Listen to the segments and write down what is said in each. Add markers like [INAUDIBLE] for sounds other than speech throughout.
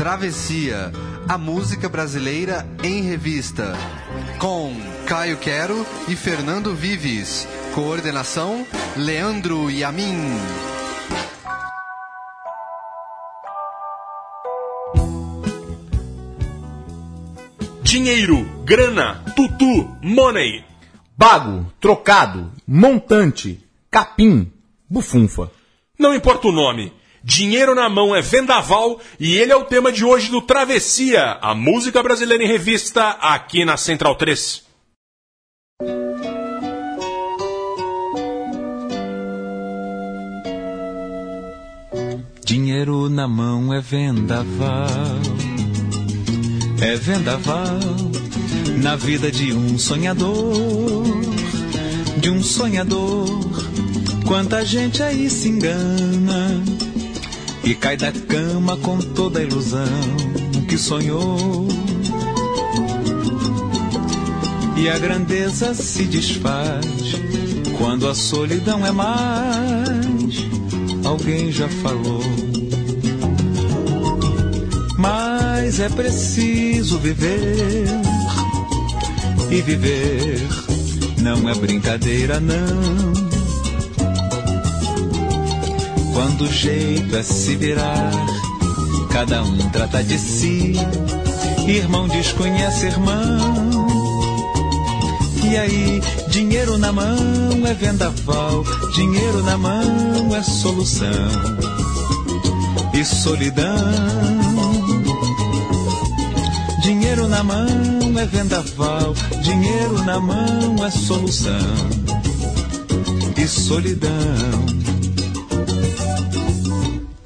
Travessia, a música brasileira em revista. Com Caio Quero e Fernando Vives. Coordenação: Leandro Yamin. Dinheiro, grana, tutu, money. Bago, trocado, montante, capim, bufunfa. Não importa o nome. Dinheiro na mão é vendaval e ele é o tema de hoje do Travessia, a música brasileira em revista, aqui na Central 3. Dinheiro na mão é vendaval, é vendaval na vida de um sonhador, de um sonhador. Quanta gente aí se engana e cai da cama com toda a ilusão que sonhou. E a grandeza se desfaz quando a solidão é mais. Alguém já falou. Mas é preciso viver. E viver não é brincadeira, não. Quando o jeito é se virar, cada um trata de si. Irmão desconhece irmão. E aí, dinheiro na mão é vendaval, dinheiro na mão é solução. E solidão. Dinheiro na mão é vendaval, dinheiro na mão é solução. E solidão.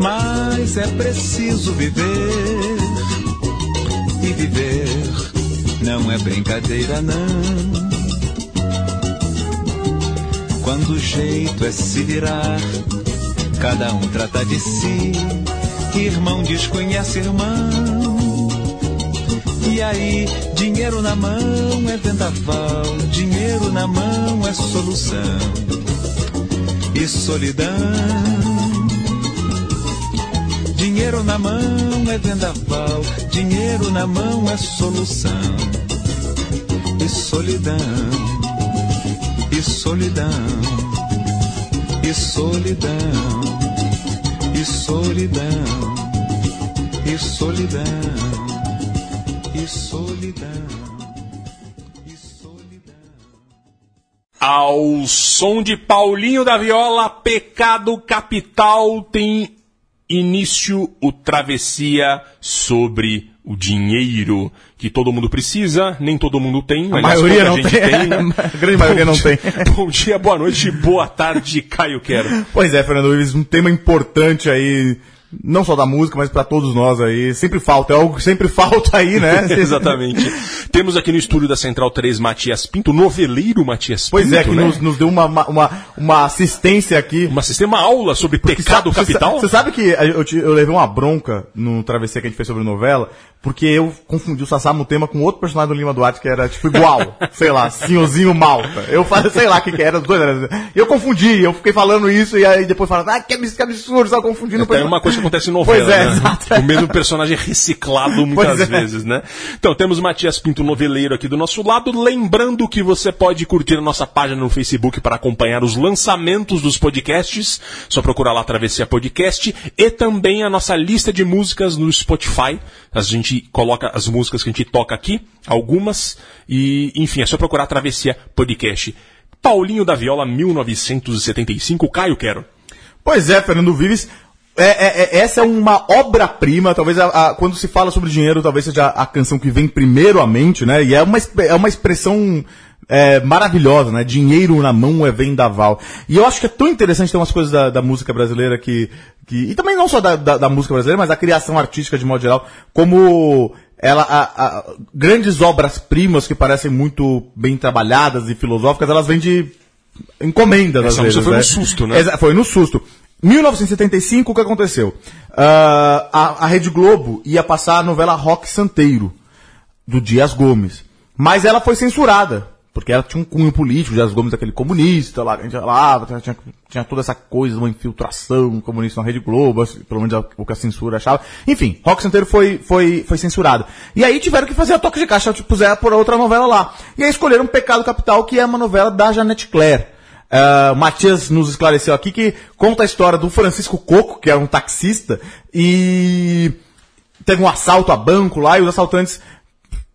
Mas é preciso viver. E viver não é brincadeira, não. Quando o jeito é se virar, cada um trata de si. Irmão desconhece irmão. E aí, dinheiro na mão é vendaval, dinheiro na mão é solução. E solidão Dinheiro na mão é vendaval, dinheiro na mão é solução. E solidão, e solidão, e solidão, e solidão, e solidão, e solidão. Ao som de Paulinho da Viola, Pecado Capital tem início o Travessia sobre o dinheiro que todo mundo precisa, nem todo mundo tem. A aliás, maioria não gente tem. [LAUGHS] A grande maioria não tem. Bom dia, boa noite, boa tarde, Caio Quero. Pois é, Fernando Vives, um tema importante aí, não só da música, mas para todos nós aí. Sempre falta, é algo que sempre [LAUGHS] falta aí, né? [LAUGHS] Exatamente. Temos aqui no estúdio da Central 3 Matias Pinto, noveleiro Matias Pinto. Pois é, que né? nos, nos deu uma, uma, uma assistência aqui. Uma sistema aula sobre pecado capital? Você sabe que eu, eu levei uma bronca no travessia que a gente fez sobre novela, porque eu confundi o Sassá no tema com outro personagem do Lima Duarte que era tipo igual, [LAUGHS] sei lá, Senhorzinho Malta. Eu falei, sei lá o que, que era, os dois eram- Eu confundi, eu fiquei falando isso e aí depois falando, ah, que abs- que absurdo, tá confundindo É uma coisa que acontece em novela, Pois é, né? exato. O mesmo personagem reciclado [LAUGHS] muitas é. vezes, né? Então, temos Matias Pinto Noveleiro aqui do nosso lado. Lembrando que você pode curtir a nossa página no Facebook para acompanhar os lançamentos dos podcasts. Só procurar lá Travessia Podcast. E também a nossa lista de músicas no Spotify. A gente coloca as músicas que a gente toca aqui, algumas. E, enfim, é só procurar Travessia Podcast. Paulinho da Viola, 1975. Caio Quero. Pois é, Fernando Vives. É, é, é- essa é uma obra-prima, talvez a- a- quando se fala sobre dinheiro, talvez seja a canção que vem primeiro à mente, né? E é uma, é uma expressão é, maravilhosa, né? Dinheiro na mão é vendaval. E eu acho que é tão interessante ter umas coisas da, da música brasileira que, que. E também não só da, da, da música brasileira, mas da criação artística de modo geral, como ela, a, a- grandes obras-primas que parecem muito bem trabalhadas e filosóficas, elas vêm de encomendas, às Essa vezes. música foi né? no susto, né? Foi no susto. 1975, o que aconteceu? Ah, a, a Rede Globo ia passar a novela Rock Santeiro, do Dias Gomes. Mas ela foi censurada. Porque ela tinha um cunho político, Dias Gomes aquele comunista lá, falava, tinha, tinha toda essa coisa, uma infiltração comunista na Rede Globo, assim, pelo menos o que a censura achava. Enfim, Rock Santeiro foi, foi, foi censurado. E aí tiveram que fazer a toque de caixa, tipo, puseram por outra novela lá. E aí escolheram Pecado Capital, que é uma novela da Janete Claire. O Matias nos esclareceu aqui que conta a história do Francisco Coco, que era um taxista, e teve um assalto a banco lá e os assaltantes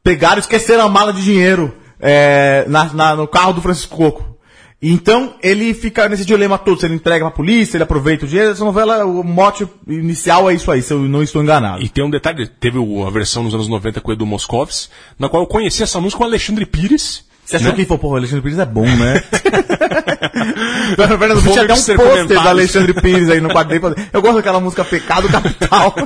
pegaram esqueceram a mala de dinheiro é, na- na- no carro do Francisco Coco. Então, ele fica nesse dilema todo, se ele entrega pra polícia, ele aproveita o dinheiro. Essa novela, o mote inicial é isso aí, se eu não estou enganado. E tem um detalhe, teve a versão nos anos 90 com o Edu Moscovis, na qual eu conheci essa música com o Alexandre Pires. Você achou né? que, pô, o Alexandre Pires é bom, né? [LAUGHS] Fernando, Vou tinha até um pôster do Alexandre Pires aí no quadro dele. Eu gosto daquela música Pecado Capital. [LAUGHS]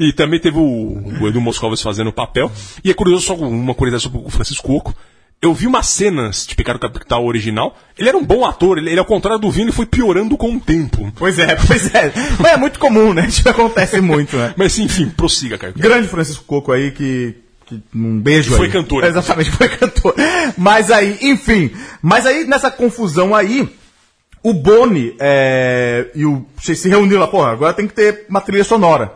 E também teve o, o Edu Moscovis fazendo o papel. E é curioso, só uma curiosidade sobre o Francisco Coco. Eu vi umas cenas de Pecado Capital original. Ele era um bom ator, ele, ele ao contrário do Vini, foi piorando com o tempo. pois é, pois é. Mas é muito comum, né? Isso acontece muito, né? Mas enfim, prossiga, Caio. Grande Francisco Coco aí, que. que- um beijo Foi aí. cantor. Exatamente, foi cantor. Mas aí, enfim. Mas aí, nessa confusão aí, o Boni é, e o. Se reuniram lá, porra, agora tem que ter uma trilha sonora.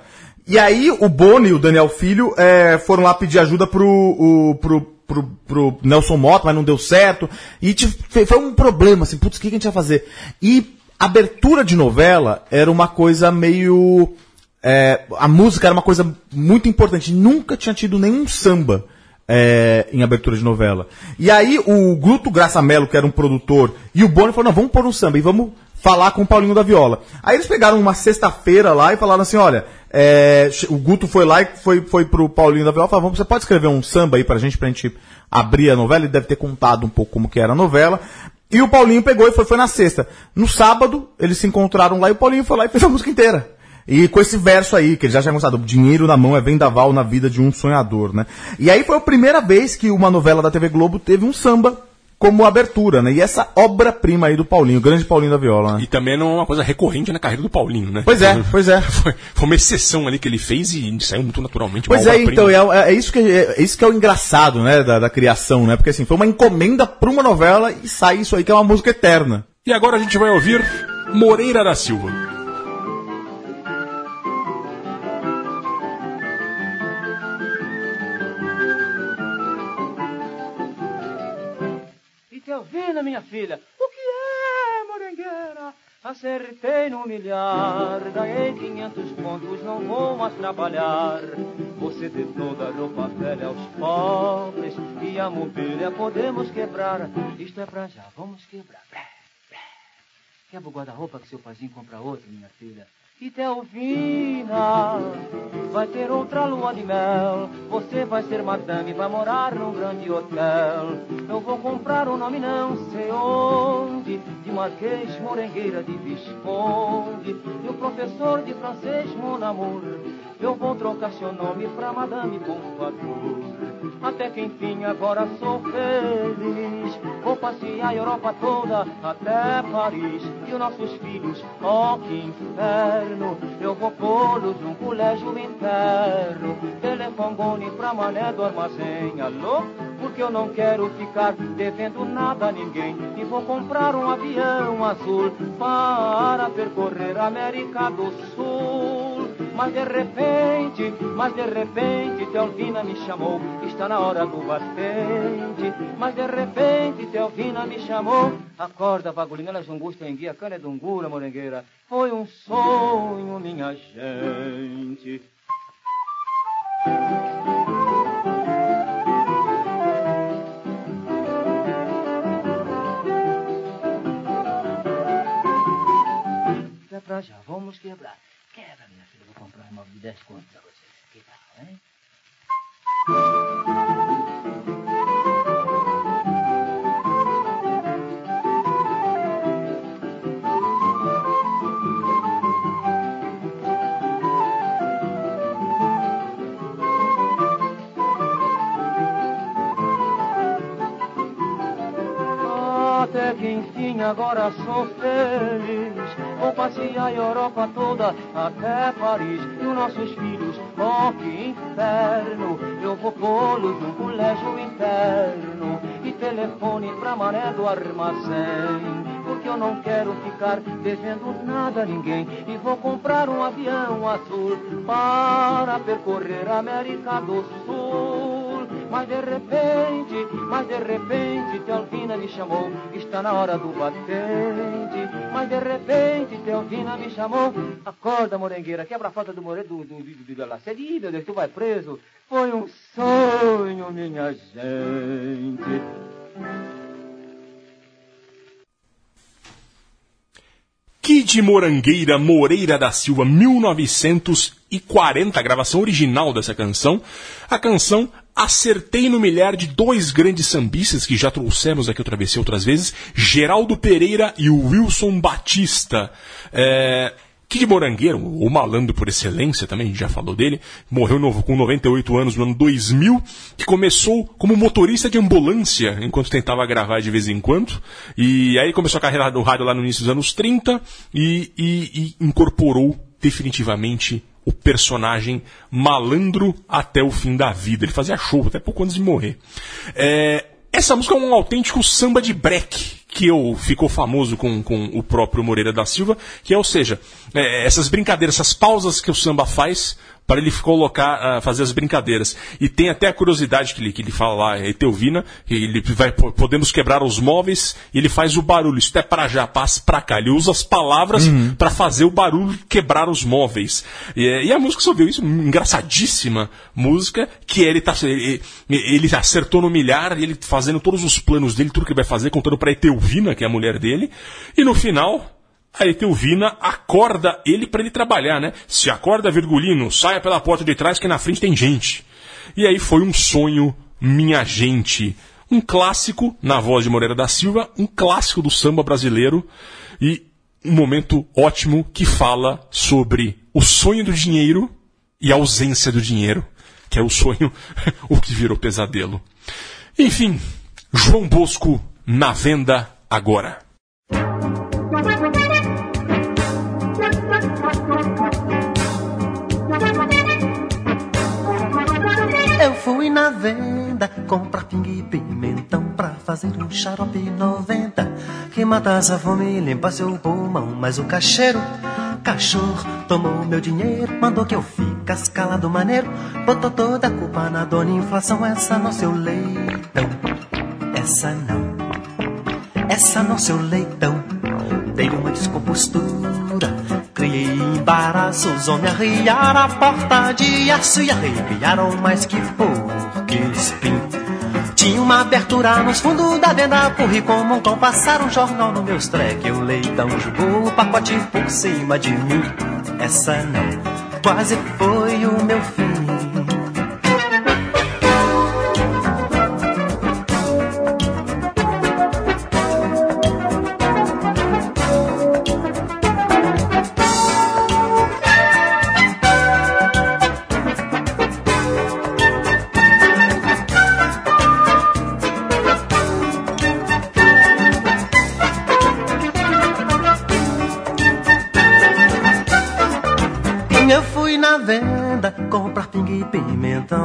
E aí, o Boni e o Daniel Filho é, foram lá pedir ajuda pro, o, pro, pro, pro Nelson Mota, mas não deu certo. E foi um problema, assim, putz, o que que a gente vai fazer? E abertura de novela era uma coisa meio. é, a música era uma coisa muito importante. Nunca tinha tido nenhum samba é, em abertura de novela. E aí o Guto Graça Mello, que era um produtor, e o Boni falou, não, vamos pôr um samba e vamos falar com o Paulinho da Viola. Aí eles pegaram uma sexta-feira lá e falaram assim, olha, é, o Guto foi lá e foi, foi pro Paulinho da Viola e falou, você pode escrever um samba aí pra gente, pra gente abrir a novela? Ele deve ter contado um pouco como que era a novela. E o Paulinho pegou e foi, foi na sexta. No sábado, eles se encontraram lá e o Paulinho foi lá e fez a música inteira. E com esse verso aí, que ele já tinha gostado, dinheiro na mão é vendaval na vida de um sonhador, né? E aí foi a primeira vez que uma novela da TV Globo teve um samba como abertura, né? E essa obra-prima aí do Paulinho, o grande Paulinho da Viola, né? E também não é uma coisa recorrente na carreira do Paulinho, né? Pois é, pois é. [LAUGHS] Foi, foi uma exceção ali que ele fez e saiu muito naturalmente. Pois é, então, é, é isso que, é, é isso que é o engraçado, né, da, da criação, né? Porque assim, foi uma encomenda pra uma novela e sai isso aí que é uma música eterna. E agora a gente vai ouvir Moreira da Silva. Ouvindo, minha filha, o que é, morangueira? Acertei no milhar, ganhei 500 pontos, não vou mais trabalhar. Você dê toda roupa velha aos pobres e a mobília podemos quebrar. Isto é pra já, vamos quebrar. Quebra o guarda-roupa que seu paizinho compra outro, minha filha. E Telvina vai ter outra lua de mel. Você vai ser madame, vai morar num grande hotel. Eu vou comprar um nome não sei onde, de Marquês, Morengueira, de Visconde. E o professor de francês, mon amour. Eu vou trocar seu nome pra Madame Pompadour. Até que enfim agora sou feliz. Vou passear a Europa toda até Paris. E os nossos filhos, ó que inferno. Eu vou pô-los num colégio interno. Telefone pra mané do armazém. Alô? Porque eu não quero ficar devendo nada a ninguém. E vou comprar um avião azul para percorrer a América do Sul. Mas de repente, mas de repente, Tealvina me chamou, está na hora do batente. Mas de repente, Tealvina me chamou, acorda, bagulhinha, elas não gostam em guia, cana é dungura, morengueira. Foi um sonho, minha gente. É pra já, vamos quebrar uma me desse conta a vocês. Que tal, hein? Até que enfim agora sou feliz Vou passear a Europa toda até Paris. E os nossos filhos, oh que inferno. Eu vou pô-los num colégio interno. E telefone pra mané do armazém porque eu não quero ficar devendo nada a ninguém. E vou comprar um avião azul para percorrer a América do Sul. Mas de repente, mas de repente, Tealvina me chamou, está na hora do batente. Mas de repente, Tealvina me chamou, acorda, morengueira, quebra a falta do more do, do, do, do, meu Deus, tu vai preso. Foi um sonho, minha gente. Kid Morangueira Moreira da Silva, 1940, a gravação original dessa canção. A canção Acertei no Milhar de dois grandes sambistas que já trouxemos aqui outra vez outras vezes, Geraldo Pereira e o Wilson Batista. É, Kid Morangueiro, o malandro por excelência também, já falou dele, morreu novo, com 98 anos no ano 2000, que começou como motorista de ambulância enquanto tentava gravar de vez em quando, e aí começou a carreira do rádio lá no início dos anos 30 e, e, e incorporou definitivamente o personagem malandro até o fim da vida. Ele fazia show até pouco antes de morrer. É, essa música é um autêntico samba de break, que eu, ficou famoso com, com o próprio Moreira da Silva, que é, ou seja, é, essas brincadeiras, essas pausas que o samba faz para ele colocar, uh, fazer as brincadeiras. E tem até a curiosidade que ele, que ele fala lá, Eteuvina, ele vai, podemos quebrar os móveis, e ele faz o barulho, isso é para já, passa para cá. Ele usa as palavras uhum. para fazer o barulho quebrar os móveis. E, e, a música só viu isso, engraçadíssima música, que ele tá, ele, ele acertou no milhar, ele fazendo todos os planos dele, tudo que ele vai fazer, contando para Eteuvina, que é a mulher dele, e no final, a Etelvina acorda ele para ele trabalhar, né? Se acorda, Virgulino, saia pela porta de trás que na frente tem gente. E aí foi um sonho, minha gente. Um clássico, na voz de Moreira da Silva, um clássico do samba brasileiro e um momento ótimo que fala sobre o sonho do dinheiro e a ausência do dinheiro, que é o sonho, [LAUGHS] o que virou pesadelo. Enfim, João Bosco na venda agora. Venda comprar pingue e pimentão pra fazer um xarope 90 que matasse a fome limpasse o pulmão. Mas o cacheiro, cachorro, tomou meu dinheiro, mandou que eu ficasse calado maneiro, botou toda a culpa na dona inflação. Essa no seu leitão, essa não, essa no seu leitão. Dei uma descompostura Criei embaraços, homem arriar a porta de aço e arrepiaram mais que porque espinho. Tinha uma abertura nos fundos da venda, corri como um cão, passar um jornal no meus treque. O leitão jogou o pacote por cima de mim. Essa não, quase foi o meu fim.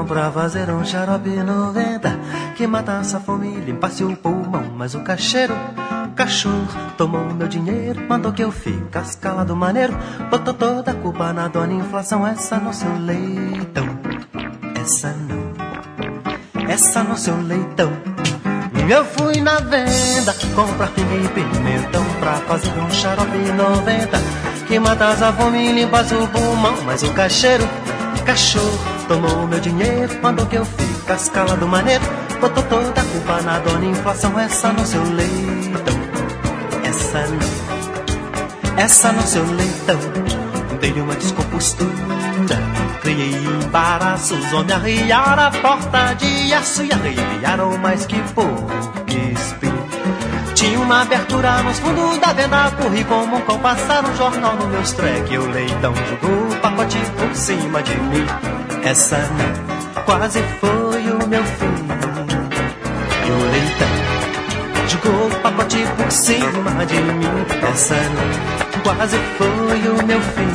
Pra fazer um xarope 90 que matasse a fome e limpasse o pulmão. Mas o cacheiro, cachorro, tomou meu dinheiro, mandou que eu ficasse calado maneiro, botou toda a culpa na dona inflação. Essa no seu leitão, essa não, essa no seu leitão. Eu fui na venda comprar pinga e pimentão pra fazer um xarope 90 que matasse a fome e limpasse o pulmão. Mas o cacheiro, cachorro, Tomou meu dinheiro, mandou que eu ficasse calado maneiro. Botou toda a culpa na dona inflação, essa no seu leitão. Essa não, essa no seu leitão. Dei uma descompostura, criei embaraços, onde arriar a porta de aço e arrepiaram mais que porque espinho. Tinha uma abertura nos fundos da venda, corri como um cão, passar um jornal no meus treque. O leitão jogou o pacote por cima de mim. Essa quase foi o meu fim. E o leitão jogou pacote por cima de mim. Essa quase foi o meu fim.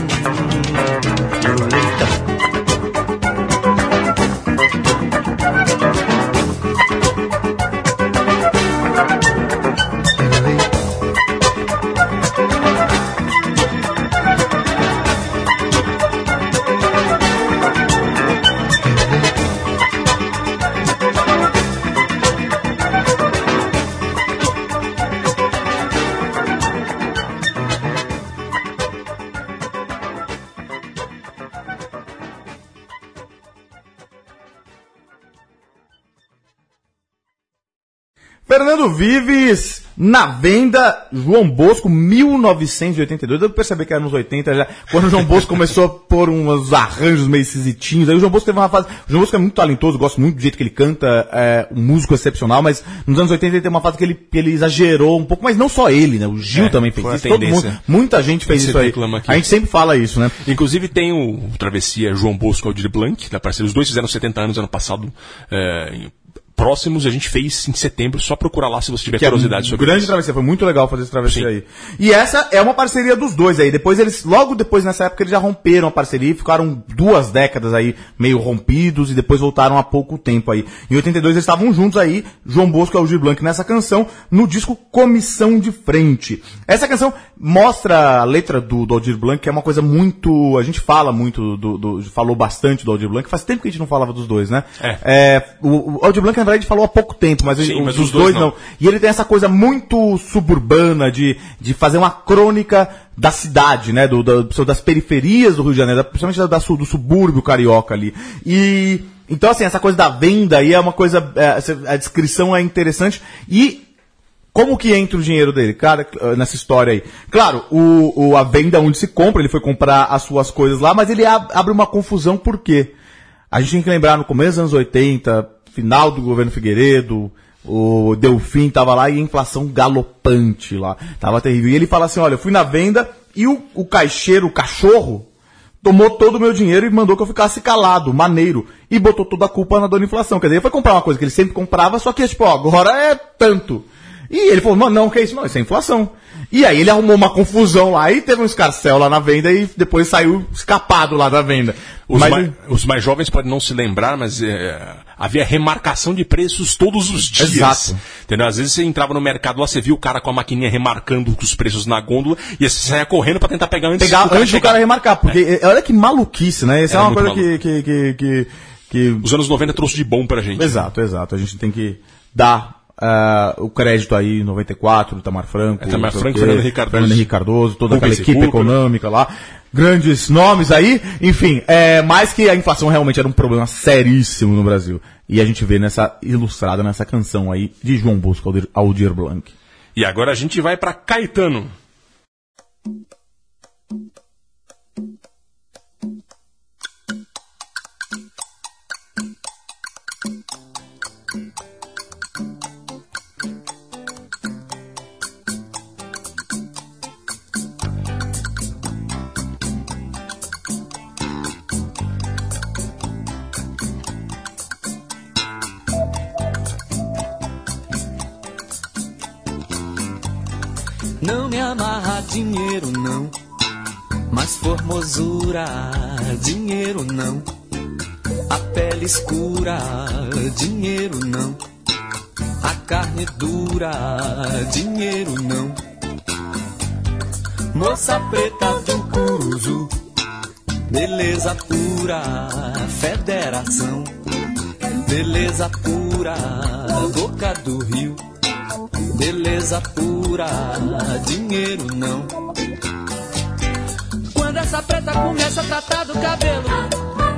No Fernando Vives, na venda, João Bosco, 1982. Eu percebi que era nos 80 já, quando o João Bosco começou a pôr uns arranjos meio esquisitinhos. Aí o João Bosco teve uma fase. O João Bosco é muito talentoso, gosto muito do jeito que ele canta, é um músico excepcional, mas nos anos 80 ele tem uma fase que ele, ele exagerou um pouco, mas não só ele, né? O Gil É, também fez isso. Todo mundo, muita gente fez isso aí. aqui. A gente sempre fala isso, né? Inclusive tem o Travessia João Bosco Aldir Blanc, da parceria. Os dois fizeram 70 anos ano passado. é, em- próximos a gente fez em setembro. Só procurar lá se você tiver Que é curiosidade um sobre grande isso. travessia, foi muito legal fazer esse travessia Sim. aí. E essa é uma parceria dos dois aí. Depois eles, logo depois nessa época, eles já romperam a parceria e ficaram duas décadas aí meio rompidos e depois voltaram há pouco tempo aí. Em 82 eles estavam juntos aí, João Bosco e Algir Blanc nessa canção, no disco Comissão de Frente. Essa canção mostra a letra do, do Aldir Blanc, que é uma coisa muito. A gente fala muito, do, do- falou bastante do Aldir Blanc, faz tempo que a gente não falava dos dois, né? É. o, o Aldir Blanc, na verdade, falou há pouco tempo, mas, Sim, os mas dos os dois dois não. não. E ele tem essa coisa muito suburbana de, de fazer uma crônica da cidade, né? Do, da- das periferias do Rio de Janeiro, principalmente da, da do subúrbio carioca ali. E. Então, assim, essa coisa da venda aí é uma coisa. é, a descrição é interessante. E como que entra o dinheiro dele, cara, nessa história aí? Claro, o, o- a venda onde se compra, ele foi comprar as suas coisas lá, mas ele ab- abre uma confusão, por quê? A gente tem que lembrar, no começo dos anos 80, final do governo Figueiredo, o Delfim tava lá e a inflação galopante lá, tava terrível. E ele fala assim, olha, eu fui na venda e o, o caixeiro, o cachorro, tomou todo o meu dinheiro e mandou que eu ficasse calado, maneiro. E botou toda a culpa na dona inflação. Quer dizer, ele foi comprar uma coisa que ele sempre comprava, só que, tipo, ó, agora é tanto. E ele falou, não, não, que é isso? Não, isso é inflação. E aí ele arrumou uma confusão lá e teve um escarcel lá na venda e depois saiu escapado lá da venda. Os, Mas- mai- os mais jovens podem não se lembrar, mas é, havia remarcação de preços todos os dias. Exato. Entendeu? Às vezes você entrava no mercado lá, você viu o cara com a maquininha remarcando os preços na gôndola e você saia correndo pra tentar pegar antes pegar do cara antes do cara remarcar, porque eh, olha que maluquice, né? Isso é uma coisa que, que, que, que, que- Os anos 90 trouxe de bom pra gente. Exato, exato. A gente tem que dar ah, o crédito aí, 94, Itamar Franco. É, Itamar Franco, Fernando Henrique Cardoso. Fernando Henrique Cardoso, toda aquela equipe econômica lá. Grandes nomes aí. Enfim, é, mais que a inflação realmente era um problema seríssimo no Brasil. E a gente vê nessa ilustrada nessa canção aí de João Bosco Aldir, Blanc. E agora a gente vai pra Caetano. Dinheiro, não. Mas formosura, dinheiro não. A pele escura, dinheiro não. A carne dura, dinheiro não. Moça preta do Curuzu, beleza pura, federação. Beleza pura, boca do rio. Beleza pura, dinheiro não. Quando essa preta começa a tratar do cabelo,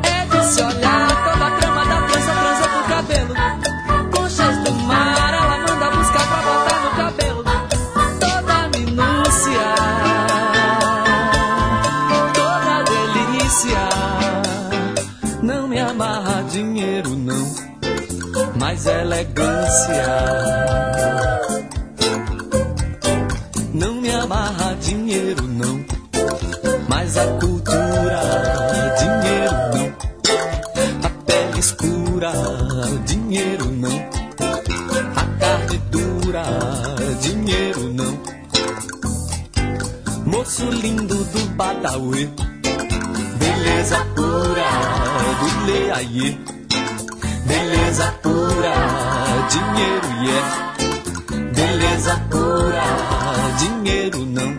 é de se olhar toda a trama da trança, transa pro cabelo. Conchas do mar, ela manda buscar pra botar no cabelo. Toda a minúcia, toda a delícia. Não me amarra dinheiro, não, mas elegância. dinheiro não. A carne dura, dinheiro não. Moço lindo do Badawi, beleza pura do Leaie. Beleza pura, dinheiro é. Yeah. Beleza pura, dinheiro não.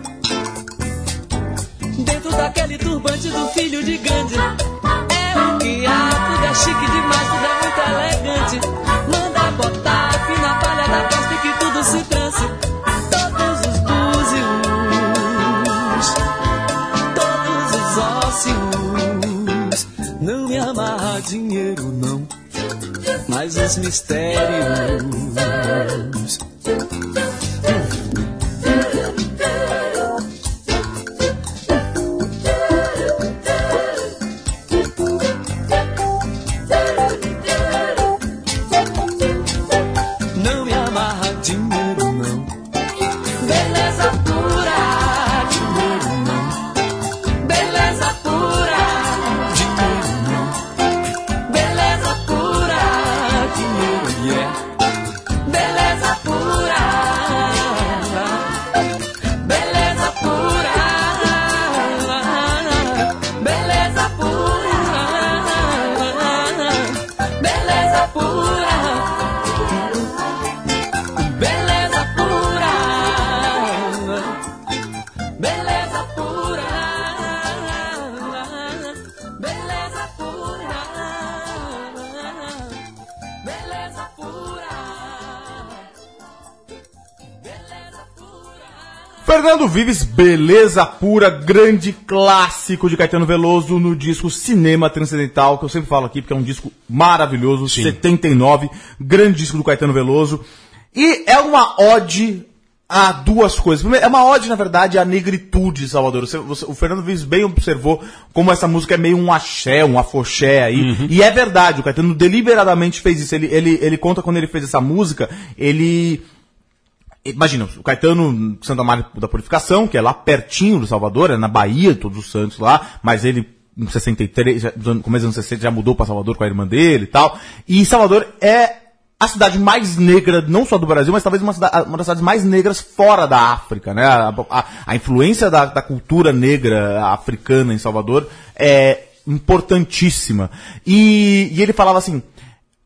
Dentro daquele turbante do filho de Gandhi, é o que há, da é chique demais, muito elegante. Manda botar fina palha da festa e que tudo se transe. Todos os búzios, todos os ósseos. Não me amarra dinheiro, não. Mas os mistérios. Beleza Pura, grande clássico de Caetano Veloso no disco Cinema Transcendental, que eu sempre falo aqui porque é um disco maravilhoso, 79, grande disco do Caetano Veloso. E é uma ode a duas coisas. Primeiro, é uma ode, na verdade, à negritude de Salvador. Você- você- o Fernando Vives bem observou como essa música é meio um axé, um afoxé aí. E é verdade, o Caetano deliberadamente fez isso. Ele, ele, ele conta quando ele fez essa música, ele Imagina, o Caetano, Santa Maria da Purificação, que é lá pertinho do Salvador, é na Bahia, Todos os Santos lá, mas ele, em 63, já, no começo dos anos 60, já mudou para Salvador com a irmã dele e tal. E Salvador é a cidade mais negra, não só do Brasil, mas talvez uma, cida- uma das cidades mais negras fora da África, né? A, a- a influência da, da cultura negra africana em Salvador é importantíssima. E, e ele falava assim,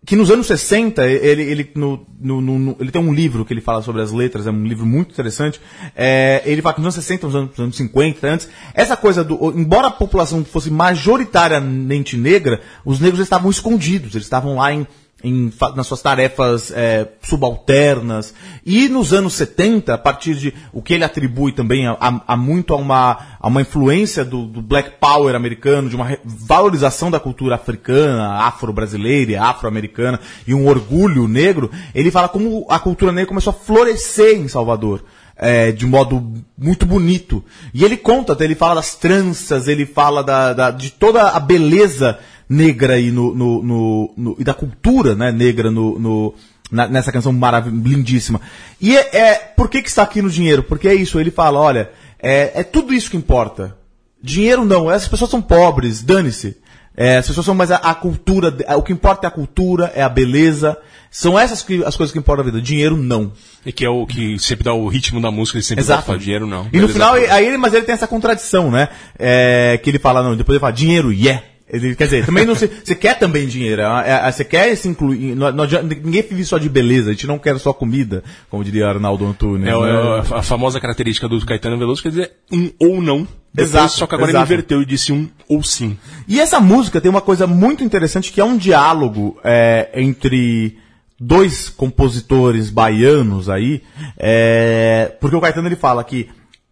que nos anos 60, ele, ele, no, no, no- ele tem um livro que ele fala sobre as letras, é um livro muito interessante. É, ele fala que nos anos 60, nos anos, nos anos 50, antes, essa coisa do. Embora a população fosse majoritariamente negra, os negros estavam escondidos, eles estavam lá em. Em nas suas tarefas é, subalternas. E nos anos 70, a partir de o que ele atribui também a, a- a muito a uma, a uma influência do, do Black Power americano, de uma valorização da cultura africana, afro-brasileira, afro-americana, e um orgulho negro, ele fala como a cultura negra começou a florescer em Salvador. é, de modo muito bonito. E ele conta, ele fala das tranças, ele fala da, da- de toda a beleza negra e, no, no- no- no- e da cultura né, negra no, no- na- nessa canção maravilhosa, lindíssima. E é, é- por que, que está aqui no dinheiro? Porque é isso, ele fala, olha, é, é tudo isso que importa. Dinheiro não, essas pessoas são pobres, dane-se. É, as pessoas são mais a, a cultura, o que importa é a cultura, é a beleza. São essas que, as coisas que importam na vida. Dinheiro não. E que é o que sempre dá o ritmo da música, ele sempre Exato. fala dinheiro não. E no Beleza, final, pura. aí ele, mas ele tem essa contradição, né? É, que ele fala, não, depois ele fala dinheiro, yeah. Ele, quer dizer, também não se, você quer também dinheiro, é, é, você quer se incluir, não, não ninguém vive só de beleza, a gente não quer só comida, como diria Arnaldo Antunes. É, né? é a famosa característica do Caetano Veloso, quer dizer um ou não. Depois, Exato, só que agora exato. ele inverteu e disse um ou sim. E essa música tem uma coisa muito interessante que é um diálogo é, entre dois compositores baianos aí, é, porque o Caetano ele fala que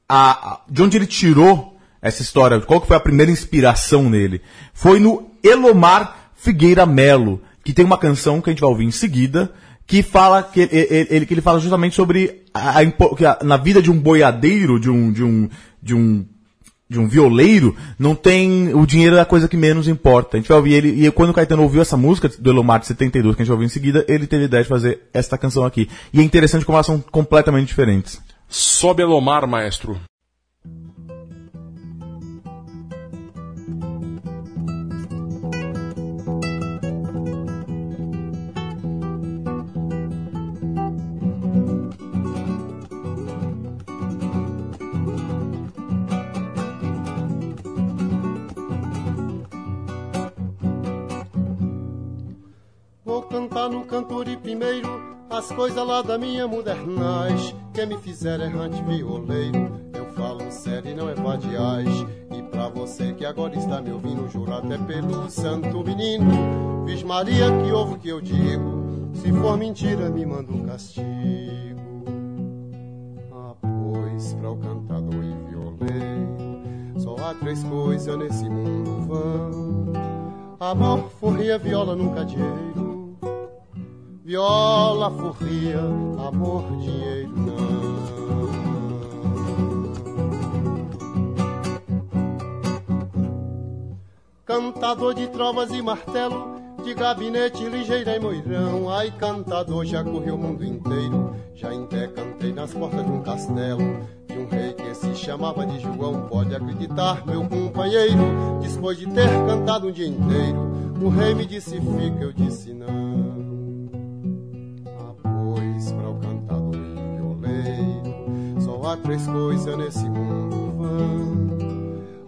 a, a- de onde ele tirou essa história, qual que foi a primeira inspiração nele, foi no Elomar Figueira Melo, que tem uma canção que a gente vai ouvir em seguida, que fala que ele, ele- que ele fala justamente sobre a, a na vida de um boiadeiro, de um de um de um de um violeiro, não tem. O dinheiro é a coisa que menos importa. A gente vai ouvir ele. E quando o Caetano ouviu essa música do Elomar de 72, que a gente vai ouvir em seguida, ele teve a ideia de fazer esta canção aqui. E é interessante como elas são completamente diferentes. Sobe Elomar, maestro. Contar no cantor e primeiro as coisas lá da minha modernais. Quem me fizer errante violeiro, eu falo sério e não é vadiais. E pra você que agora está me ouvindo, juro até pelo santo menino. Viz Maria que ouve o que eu digo, se for mentira me manda um castigo. Ah, pois pra o cantador e violeiro, só há três coisas nesse mundo vão. Amor, forria, viola, nunca dinheiro. Viola, forria, amor, dinheiro não. Cantador de trovas e martelo, de gabinete ligeira e moirão. Ai, cantador, já correu o mundo inteiro, já pé cantei nas portas de um castelo. De um rei que se chamava de João, pode acreditar, meu companheiro. Depois de ter cantado um dia inteiro, o rei me disse fica, eu disse não. Há três coisas nesse mundo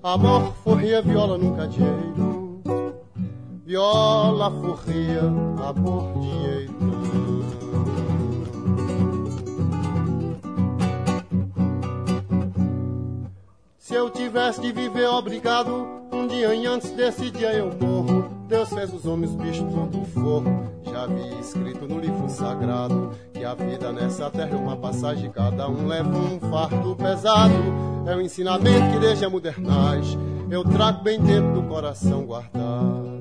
Amor, forria, viola, nunca dinheiro. Viola, forria, amor, dinheiro. Se eu tivesse de viver obrigado Um dia antes desse dia eu morro. Deus fez os homens, bichos, tudo forro vi escrito no livro sagrado que a vida nessa terra é uma passagem, cada um leva um fardo pesado. É um ensinamento que desde a eu trago bem dentro do coração guardado.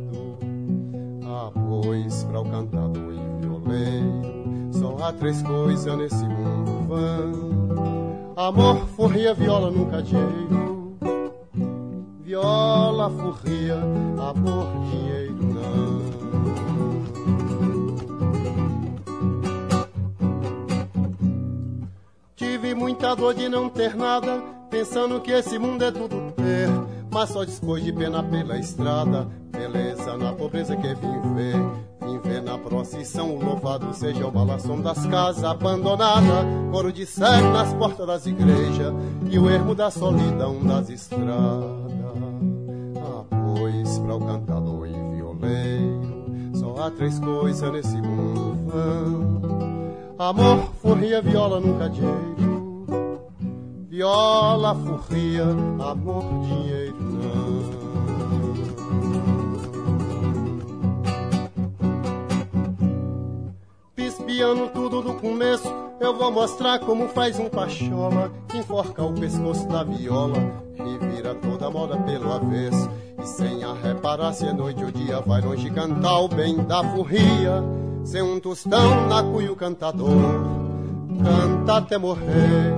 Ah, pois, para o cantador e violeiro, só há três coisas nesse mundo vão: amor, forria, viola, nunca dinheiro. Viola, forria, amor, dinheiro não. Muita dor de não ter nada, pensando que esse mundo é tudo ter. Mas só depois de pena pela estrada, beleza na pobreza que vim ver. Vim ver na procissão o louvado seja o balação das casas abandonadas. Coro de cego nas portas das igrejas e o ermo da solidão das estradas. Ah, pois para o cantador e violeiro, só há três coisas nesse mundo vão. Amor, forria, viola, nunca dinheiro. Viola, forria, amor, dinheiro não. Pispiando tudo do começo, eu vou mostrar como faz um pachola que enforca o pescoço da viola e vira toda a moda pelo avesso. E sem a reparar se é noite ou dia, vai longe cantar o bem da furria. Sem um tostão na cuia o cantador Canta até morrer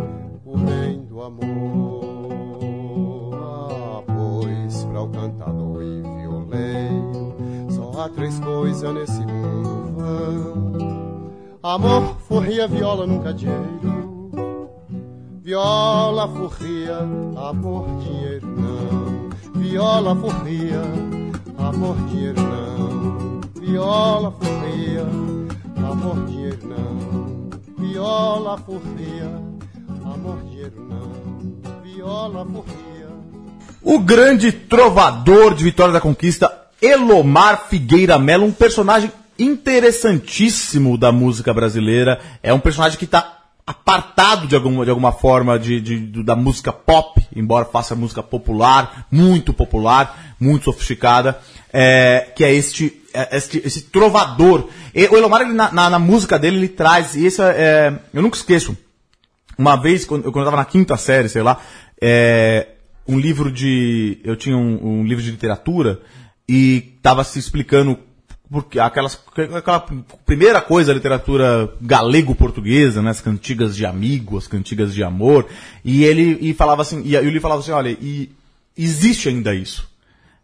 o bem do amor. Ah, pois para o cantador e violeiro Só há três coisas nesse mundo vão. Amor, forria, viola, nunca dinheiro. Viola, forria, amor, dinheiro não. Viola, forria, amor, dinheiro não. Viola, forria, amor, dinheiro não. Viola, forria, O grande trovador de Vitória da Conquista, Elomar Figueira Melo, um personagem interessantíssimo da música brasileira. É um personagem que está apartado de alguma, de alguma forma de, de, da música pop, embora faça música popular, muito popular, muito sofisticada, é, que é este é, esse, esse trovador. E, o Elomar, ele, na, na, na, música dele, ele traz, e isso é, é, eu nunca esqueço, uma vez, quando, quando eu estava na quinta série, sei lá, é, um livro de, eu tinha um, um livro de literatura, e estava se explicando porque aquelas, aquela primeira coisa a literatura galego-portuguesa, né, as cantigas de amigo, as cantigas de amor, e ele e falava assim, e, e livro falava assim, olha, e existe ainda isso.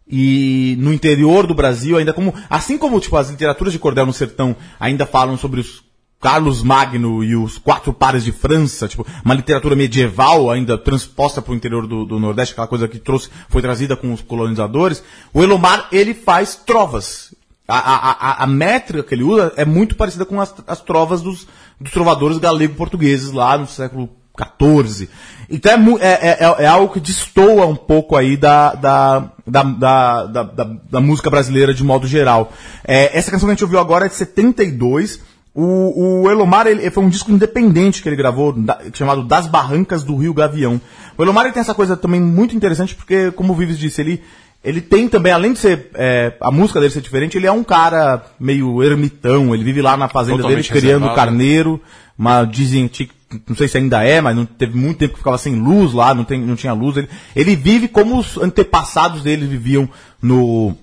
E no interior do Brasil, ainda como, assim como tipo as literaturas de cordel no sertão ainda falam sobre os Carlos Magno e os quatro pares de França, tipo, uma literatura medieval ainda transposta para o interior do, do, Nordeste, aquela coisa que trouxe, foi trazida com os colonizadores. O Elomar, ele faz trovas. A, a, a, a métrica que ele usa é muito parecida com as, as trovas dos, dos trovadores galego-portugueses lá no século 14. Então é, é, é, é- é algo que destoa um pouco aí da, da, da, da, da, da- da música brasileira de modo geral. É, essa canção que a gente ouviu agora é de 72. O, o Elomar ele, foi um disco independente que ele gravou, da- chamado Das Barrancas do Rio Gavião. O Elomar ele tem essa coisa também muito interessante, porque, como o Vives disse, ele, ele tem também, além de ser é, a música dele ser diferente, ele é um cara meio ermitão, ele vive lá na fazenda Totalmente dele criando reservado. carneiro, mas dizem, não sei se ainda é, mas não teve muito tempo que ficava sem luz lá, não, tem, não tinha luz. Ele, ele vive como os antepassados dele viviam no,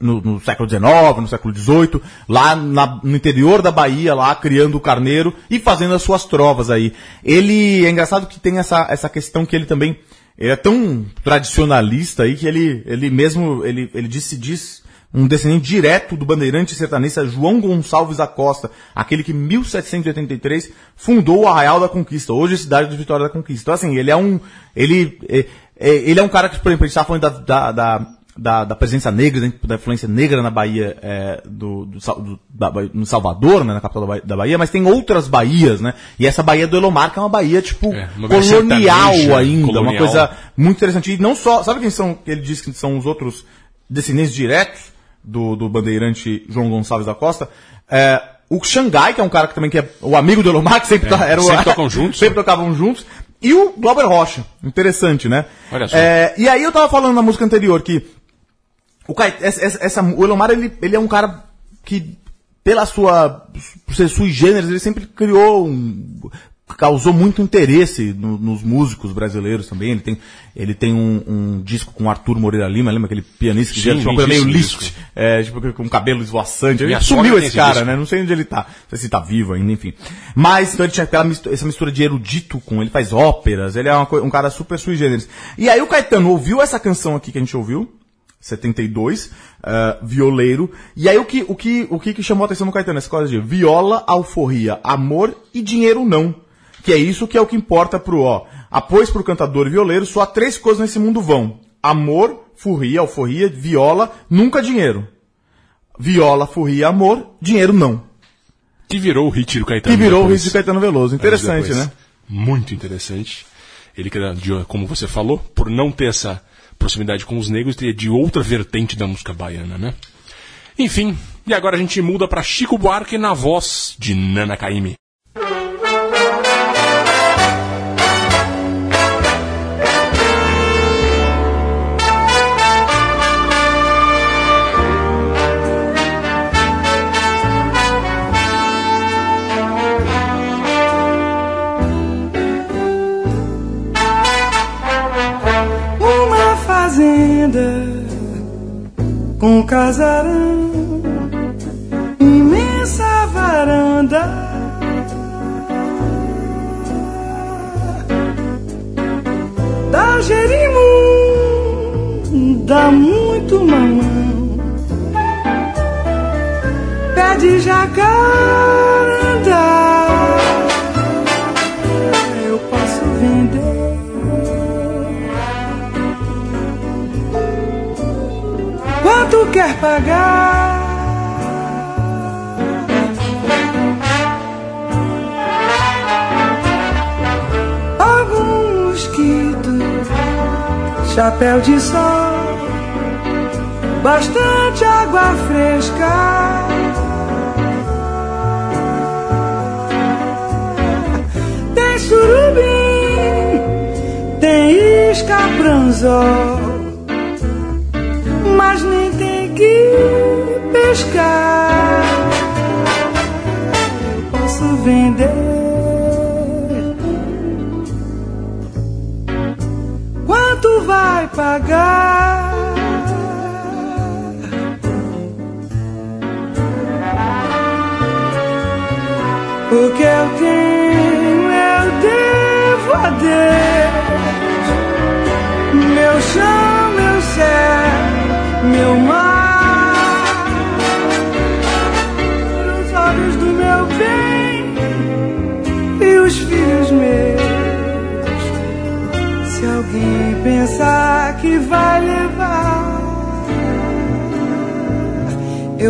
no, no século XIX, no século XVIII, lá na- no interior da Bahia, lá criando o carneiro e fazendo as suas trovas aí. Ele, é engraçado que tem essa, essa questão que ele também, ele é tão tradicionalista aí que ele, ele mesmo, ele, ele disse, diz um descendente direto do bandeirante sertanista João Gonçalves da Costa, aquele que em 1783 fundou o Arraial da Conquista, hoje cidade de Vitória da Conquista. Então assim, ele é um, ele, é, é, ele é um cara que, por exemplo, a gente está falando da, da, da, da, da presença negra, né, da influência negra na Bahia, é, do, do, do- da Bahia- no Salvador, né, na capital da Bahia, da Bahia, mas tem outras Bahias, né? E essa Baía do Elomar, que é uma Baía, tipo, É, uma colonial sertaneja, ainda, uma colonial. coisa muito interessante. E não só, sabe quem são, ele diz que são os outros descendentes diretos do, do bandeirante João Gonçalves da Costa? É, o Xangai, que é um cara que também que é o amigo do Elomar, que sempre, É, tá- era o, sempre tocam juntos. sempre tocavam juntos. E o Glauber Rocha. Interessante, né? Olha só. É, e aí eu tava falando na música anterior que o, Cait- essa, essa- o Elomar, ele, ele é um cara que, pela sua, por ser sui generis, ele sempre criou um, causou muito interesse no- nos músicos brasileiros também. Ele tem, ele tem um, um disco com Arthur Moreira Lima, lembra aquele pianista que Sim, tinha uma coisa meio list, é, tipo, com cabelo esvoaçante. Ele sumiu esse cara, disco. né? Não sei onde ele tá. Não sei se tá vivo ainda, enfim. Mas então ele tinha aquela mistura, essa mistura de erudito com ele faz óperas, ele é uma um cara super sui generis. E aí o Caetano ouviu essa canção aqui que a gente ouviu, 72, ah, violeiro. E aí o que, o que, o que, que chamou a atenção no Caetano? Essa coisa de viola, alforria, amor e dinheiro não. Que é isso que é o que importa pro, ó. Após pro cantador e violeiro, só há três coisas nesse mundo vão. Amor, furria, alforria, viola, nunca dinheiro. Viola, furria, amor, dinheiro não. Que virou o hit do Caetano. Que virou o depois. hit de Caetano Veloso. Interessante, né? Muito interessante. Ele, como você falou, por não ter essa proximidade com os negros, teria de outra vertente da música baiana, né? Enfim, e agora a gente muda para Chico Buarque na voz de Nana Caymmi. Com casarão, imensa varanda. Dá jerimum, dá muito mamão, pé de jacarandá. Pagar? Algum mosquito, chapéu de sol, bastante água fresca. Tem surubim, tem isca pranzol mas nem que pescar. Eu posso vender. Quanto vai pagar? O que eu tenho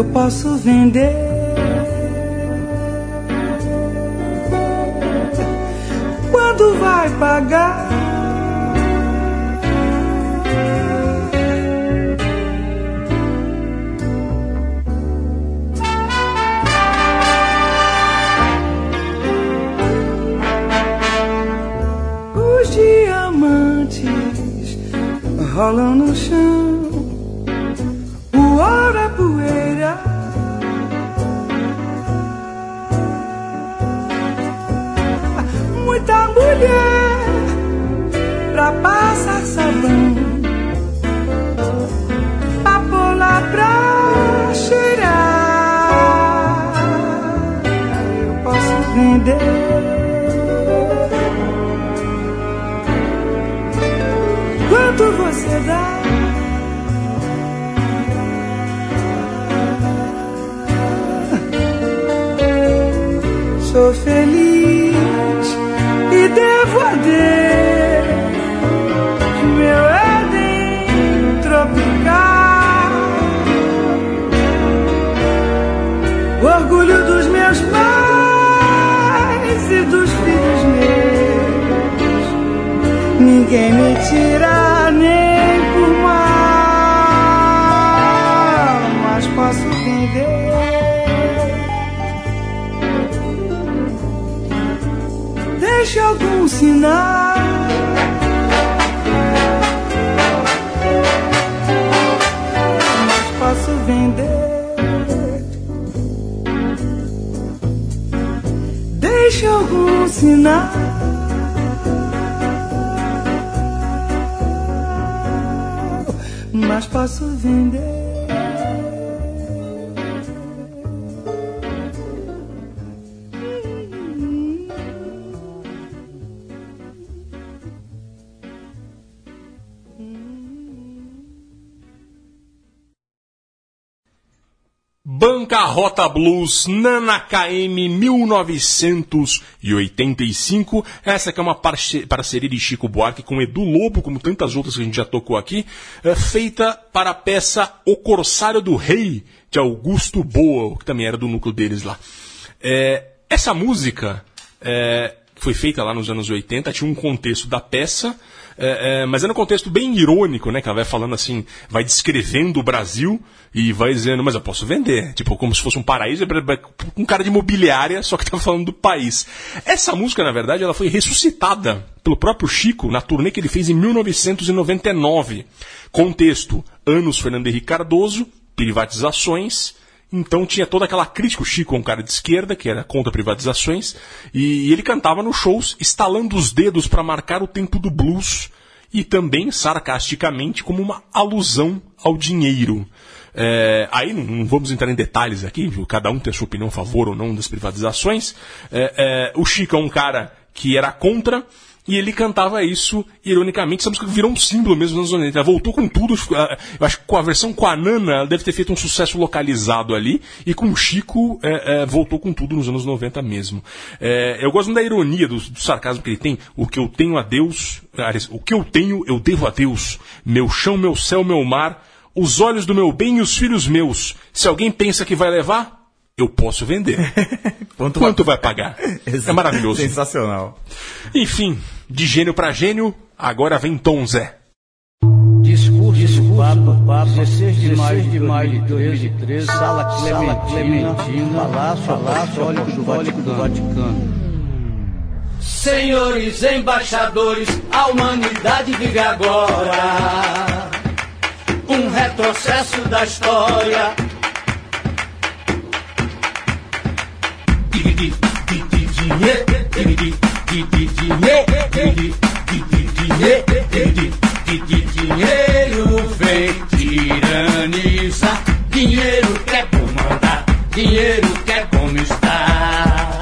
eu posso vender. Quando vai pagar? Os diamantes rolam no chão, Sou sinal. Mas posso vender. Bancarrota Blues, Nana KM 1985. Essa que é uma parce- parceria de Chico Buarque com Edu Lobo, como tantas outras que a gente já tocou aqui, é, feita para a peça O Corsário do Rei, de Augusto Boa, que também era do núcleo deles lá. É, essa música é, foi feita lá nos anos 80, tinha um contexto da peça, é, é, mas era um contexto bem irônico, né? Que ela vai falando assim, vai descrevendo o Brasil e vai dizendo, mas eu posso vender. Tipo, como se fosse um paraíso, um cara de imobiliária, só que tá falando do país. Essa música, na verdade, ela foi ressuscitada pelo próprio Chico na turnê que ele fez em 1999. Contexto, anos Fernando Henrique Cardoso, privatizações, então tinha toda aquela crítica, o Chico é um cara de esquerda, que era contra privatizações, e ele cantava nos shows, estalando os dedos para marcar o tempo do blues, e também, sarcasticamente, como uma alusão ao dinheiro. É, aí não, não vamos entrar em detalhes aqui, viu? cada um tem a sua opinião favor ou não das privatizações. É, é, o Chico é um cara que era contra, e ele cantava isso ironicamente. Essa música virou um símbolo mesmo nos anos 80. Ela voltou com tudo. Eu acho que com a versão com a Nana, ela deve ter feito um sucesso localizado ali. E com o Chico, é, é, voltou com tudo nos anos 90 mesmo. É, eu gosto muito da ironia, do, do, sarcasmo que ele tem. O que eu tenho a Deus. O que eu tenho, eu devo a Deus. Meu chão, meu céu, meu mar. Os olhos do meu bem e os filhos meus. Se alguém pensa que vai levar, eu posso vender. [LAUGHS] Quanto, Quanto vai pagar? [LAUGHS] É maravilhoso. Sensacional. Enfim, de gênio para gênio, agora vem Tom Zé. Discurso, Discurso Papa, Papa, 16 de maio de, maio de 2013, Sala Clementina, Clementina Palácio, Palácio Apostólico do Vaticano. Senhores embaixadores, a humanidade vive agora um retrocesso da história. Dinheiro vem tiranizar, dinheiro quer comandar, dinheiro quer como está.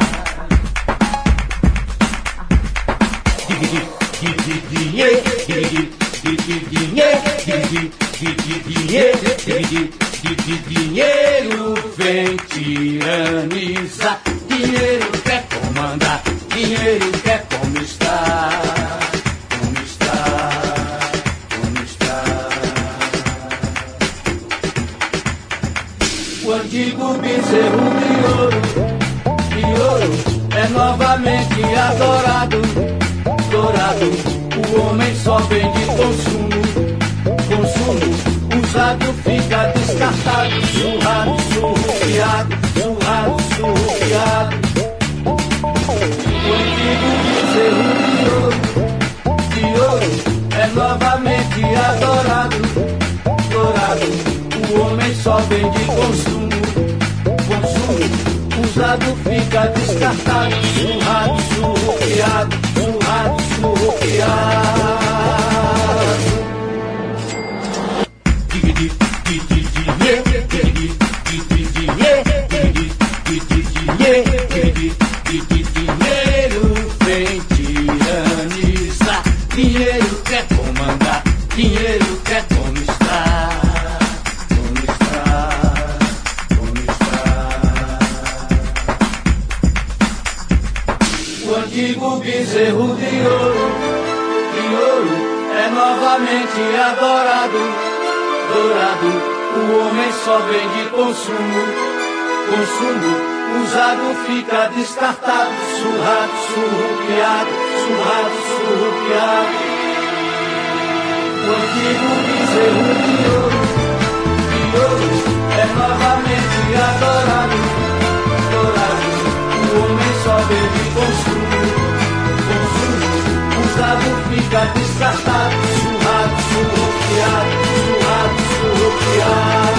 Dinheiro vem tiranizar, dinheiro quer comandar, dinheiro quer como está, como está, como está. O antigo bezerro de ouro, de ouro, é novamente adorado. adorado. O homem só vende consumo, consumo. Usado fica descartado, surrado, surrupiado, surrado, surrupiado. Novamente adorado, adorado. O homem só vende consumo, consumo. Usado fica descartado, surrado, bezerro de ouro, de ouro, é novamente adorado, dourado. O homem só vende consumo, consumo. Usado fica descartado, surrado, surrupiado, surrado, surrupiado. O antigo bezerro de ouro, de ouro, é novamente adorado, adorado. O homem só vive consumo, Usado fica descartado, surrado, surrupiado, surrado, surrupiado.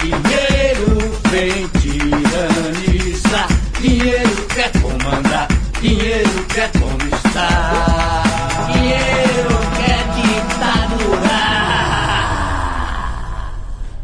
Dinheiro vem tiranizar, dinheiro quer comandar, dinheiro quer conquistar, dinheiro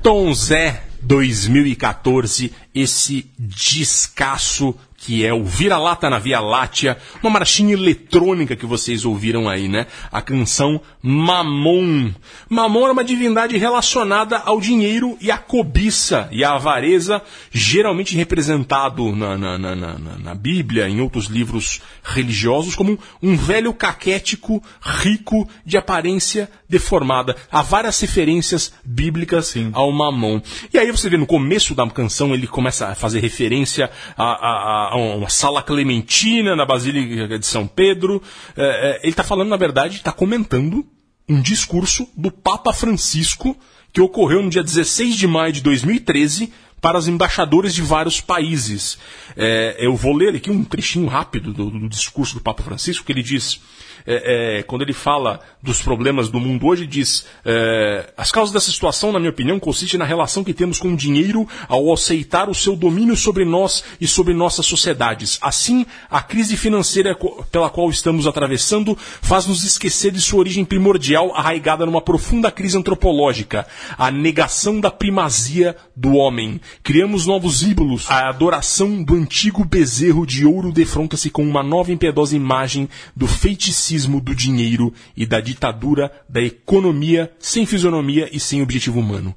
Tom Zé 2014, esse descasso que é o Vira-Lata na Via Láctea, uma marchinha eletrônica que vocês ouviram aí, né? A canção Mamon. Mamon é uma divindade relacionada ao dinheiro e à cobiça e à avareza, geralmente representado na, na, na, na, na Bíblia, em outros livros religiosos, como um velho caquético rico de aparência deformada. Há várias referências bíblicas ao Mamon. E aí você vê no começo da canção, ele começa a fazer referência a, a, a uma sala clementina na Basílica de São Pedro. É, é, ele está falando, na verdade, está comentando um discurso do Papa Francisco que ocorreu no dia 16 de maio de 2013 para os embaixadores de vários países. É, eu vou ler aqui um trechinho rápido do, do discurso do Papa Francisco, que ele diz. É, é, quando ele fala dos problemas do mundo hoje, diz: é, as causas dessa situação, na minha opinião, consistem na relação que temos com o dinheiro ao aceitar o seu domínio sobre nós e sobre nossas sociedades. Assim, a crise financeira pela qual estamos atravessando faz-nos esquecer de sua origem primordial, arraigada numa profunda crise antropológica, a negação da primazia do homem. Criamos novos ídolos. A adoração do antigo bezerro de ouro defronta-se com uma nova impiedosa imagem do feiticismo do dinheiro e da ditadura da economia sem fisionomia e sem objetivo humano.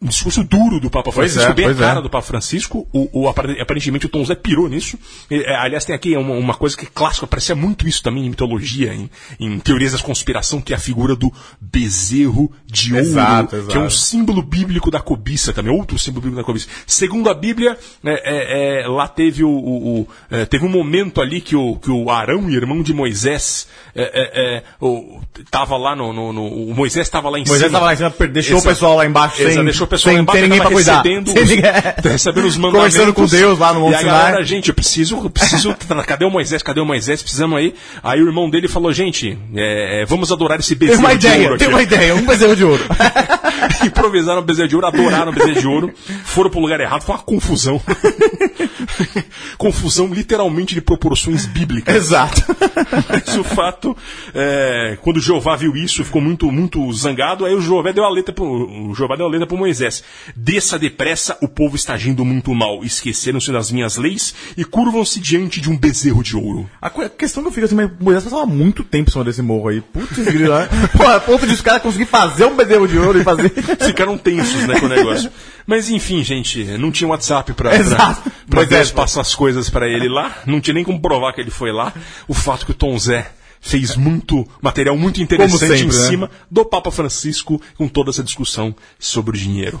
Um discurso duro do Papa Pois Francisco, é, bem a pois cara é. do Papa Francisco. O, o- apare- aparentemente o Tom Zé pirou nisso. É, aliás, tem aqui uma, uma coisa que é clássica, aparecia muito isso também em mitologia, em, em teorias da conspiração, que é a figura do bezerro de ouro, Exato, que é um exato. símbolo bíblico da cobiça também, outro símbolo bíblico da cobiça. Segundo a Bíblia, é, é, é, lá teve o, o- o, é, teve um momento ali que o, que o Arão, irmão de Moisés, é, é, é, o, tava lá no, no- no- o Moisés estava lá em Moisés cima. estava lá em cima, deixou Exato. o pessoal lá embaixo sem, Exato, pessoal sem ter ninguém pra cuidar. recebendo os- ninguém- [LAUGHS] tá recebendo os mandamentos. Conversando com Deus lá no Monte E a galera, Sinai. gente, eu preciso, eu preciso, [LAUGHS] cadê o Moisés, cadê o Moisés, precisamos aí. Aí o irmão dele falou, gente, é, vamos adorar esse Tem bezerro uma de ideia, ouro tem uma ideia, um bezerro de ouro. [LAUGHS] [LAUGHS] Improvisaram o bezerro de ouro, adoraram o bezerro de ouro, foram pro lugar errado, foi uma confusão. [LAUGHS] confusão literalmente de proporções bíblicas. Exato. [LAUGHS] Mas o fato, é, quando Jeová viu isso, ficou muito, muito zangado, aí o Jeová deu a letra pro, o Jeová deu a letra pro Moisés. Desça depressa, o povo está agindo muito mal. Esqueceram-se das minhas leis e curvam-se diante de um bezerro de ouro. A que- a questão que eu fico assim, mas Moisés passava muito tempo em cima desse morro aí. Putz, grila, né? Pô, a ponto de os caras conseguirem fazer um bezerro de ouro e fazer. [LAUGHS] Ficaram tensos, né, com o negócio. Mas enfim, gente, não tinha WhatsApp pra, pra, Exato. pra Pois é, Deus passar as coisas pra ele lá. Não tinha nem como provar que ele foi lá. O fato que o Tom Zé fez muito material muito interessante sempre, em né? cima do Papa Francisco com toda essa discussão sobre o dinheiro.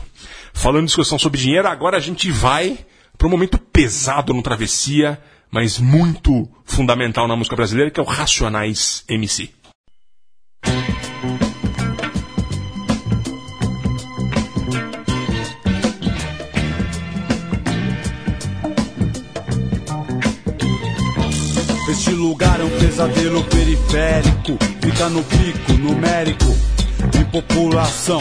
Falando em discussão sobre dinheiro, agora a gente vai para um momento pesado no Travessia, mas muito fundamental na música brasileira, que é o Racionais MC. Este lugar é um pesadelo periférico, fica no pico numérico de população.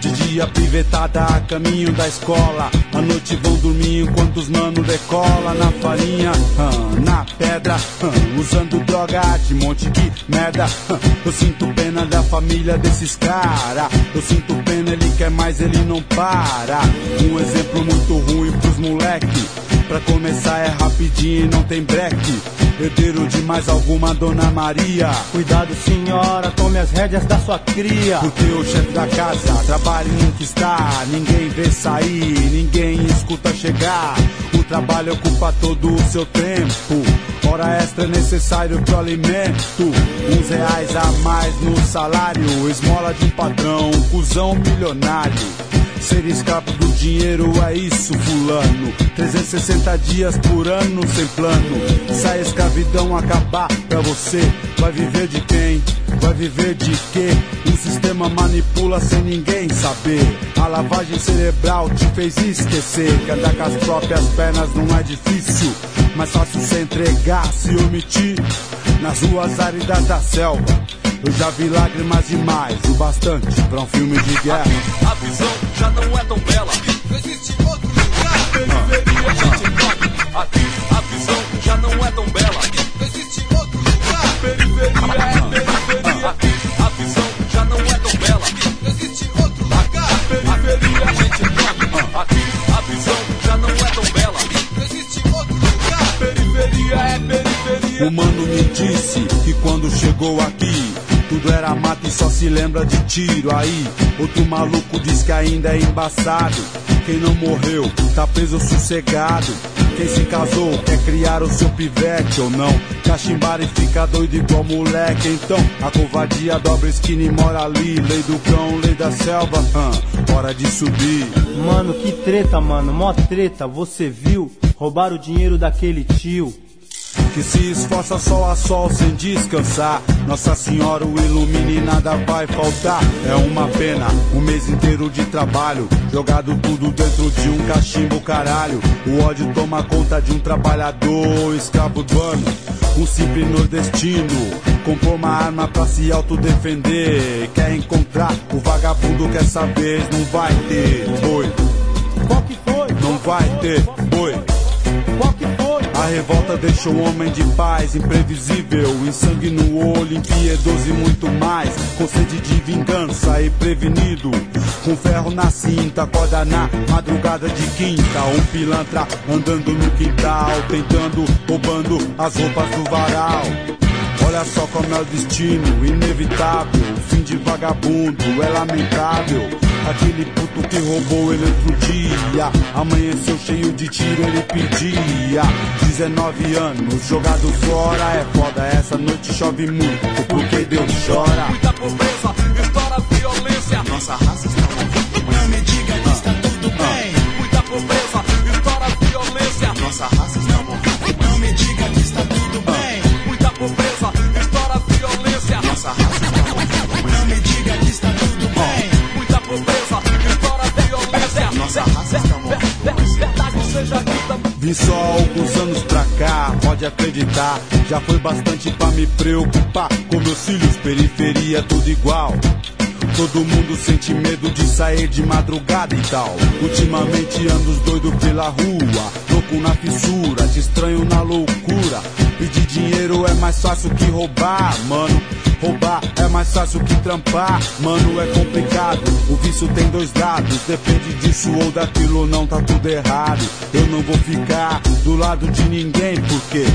De dia pivetada a caminho da escola, à noite vão dormir enquanto os mano decola na farinha, na pedra, usando droga de monte de merda. Eu sinto pena da família desses cara, eu sinto pena ele quer mais ele não para. Um exemplo muito ruim pros moleque. Pra começar é rapidinho e não tem breque. Herdeiro de mais alguma Dona Maria. Cuidado, senhora, tome as rédeas da sua cria. Porque o chefe da casa trabalha e nunca está. Ninguém vê sair, ninguém escuta chegar. O trabalho ocupa todo o seu tempo. Hora extra é necessário pro alimento. Uns reais a mais no salário. Esmola de um padrão, um cuzão milionário. Ser escravo do dinheiro é isso, fulano. 360 dias por ano sem plano. Se a escravidão acabar pra você, vai viver de quem? Vai viver de quê? O sistema manipula sem ninguém saber. A lavagem cerebral te fez esquecer que andar com as próprias pernas não é difícil. Mais fácil se entregar, se omitir nas ruas áridas da selva. Eu já vi lágrimas demais, o bastante pra um filme de guerra. A visão já não é tão bela. Existe outro lugar. Periferia, gente dorme. Aqui já não é tão bela. Não existe outro lugar. Periferia é periferia. A visão já não é tão bela. Não existe outro lugar. Periferia, a gente. Aqui a visão já não é tão bela. Não existe outro lugar. Periferia é periferia. O mano me disse que quando chegou aqui, tudo era mato e só se lembra de tiro. Aí, outro maluco diz que ainda é embaçado. Quem não morreu, tá preso sossegado. Quem se casou, quer criar o seu pivete ou não. Cachimbar e fica doido igual moleque. Então, a covardia dobra esquina e mora ali. Lei do cão, lei da selva, hum, hora de subir. Mano, que treta, mano, mó treta, você viu? Roubaram o dinheiro daquele tio. Que se esforça sol a sol sem descansar. Nossa Senhora o ilumine, nada vai faltar. É uma pena, um mês inteiro de trabalho, jogado tudo dentro de um cachimbo, caralho. O ódio toma conta de um trabalhador escravo urbano. Um simples nordestino comprou uma arma pra se autodefender. Quer encontrar o vagabundo, quer saber, não vai ter boi. Qual que foi? Não vai ter boi. A revolta deixou o homem de paz, imprevisível, em sangue no olho, impiedoso e muito mais. Com sede de vingança e prevenido, com ferro na cinta, acorda na madrugada de quinta. Um pilantra andando no quintal, tentando, roubando as roupas do varal. Olha só como é o destino, inevitável. O fim de vagabundo é lamentável. Aquele puto que roubou ele outro dia. Amanheceu cheio de tiro, ele pedia. 19 anos, jogado fora. É foda, essa noite chove muito. Porque Deus chora. Muita pobreza, estoura violência. Nossa raça Vim só alguns anos pra cá, pode acreditar. Já foi bastante pra me preocupar. Com meus filhos, periferia, tudo igual. Todo mundo sente medo de sair de madrugada e tal. Ultimamente ando doido pela rua, louco na fissura, te estranho na loucura. Pedir dinheiro é mais fácil que roubar, mano. Roubar é mais fácil que trampar, mano, é complicado. O vício tem dois lados, depende disso ou daquilo, não tá tudo errado. Eu não vou ficar do lado de ninguém, porque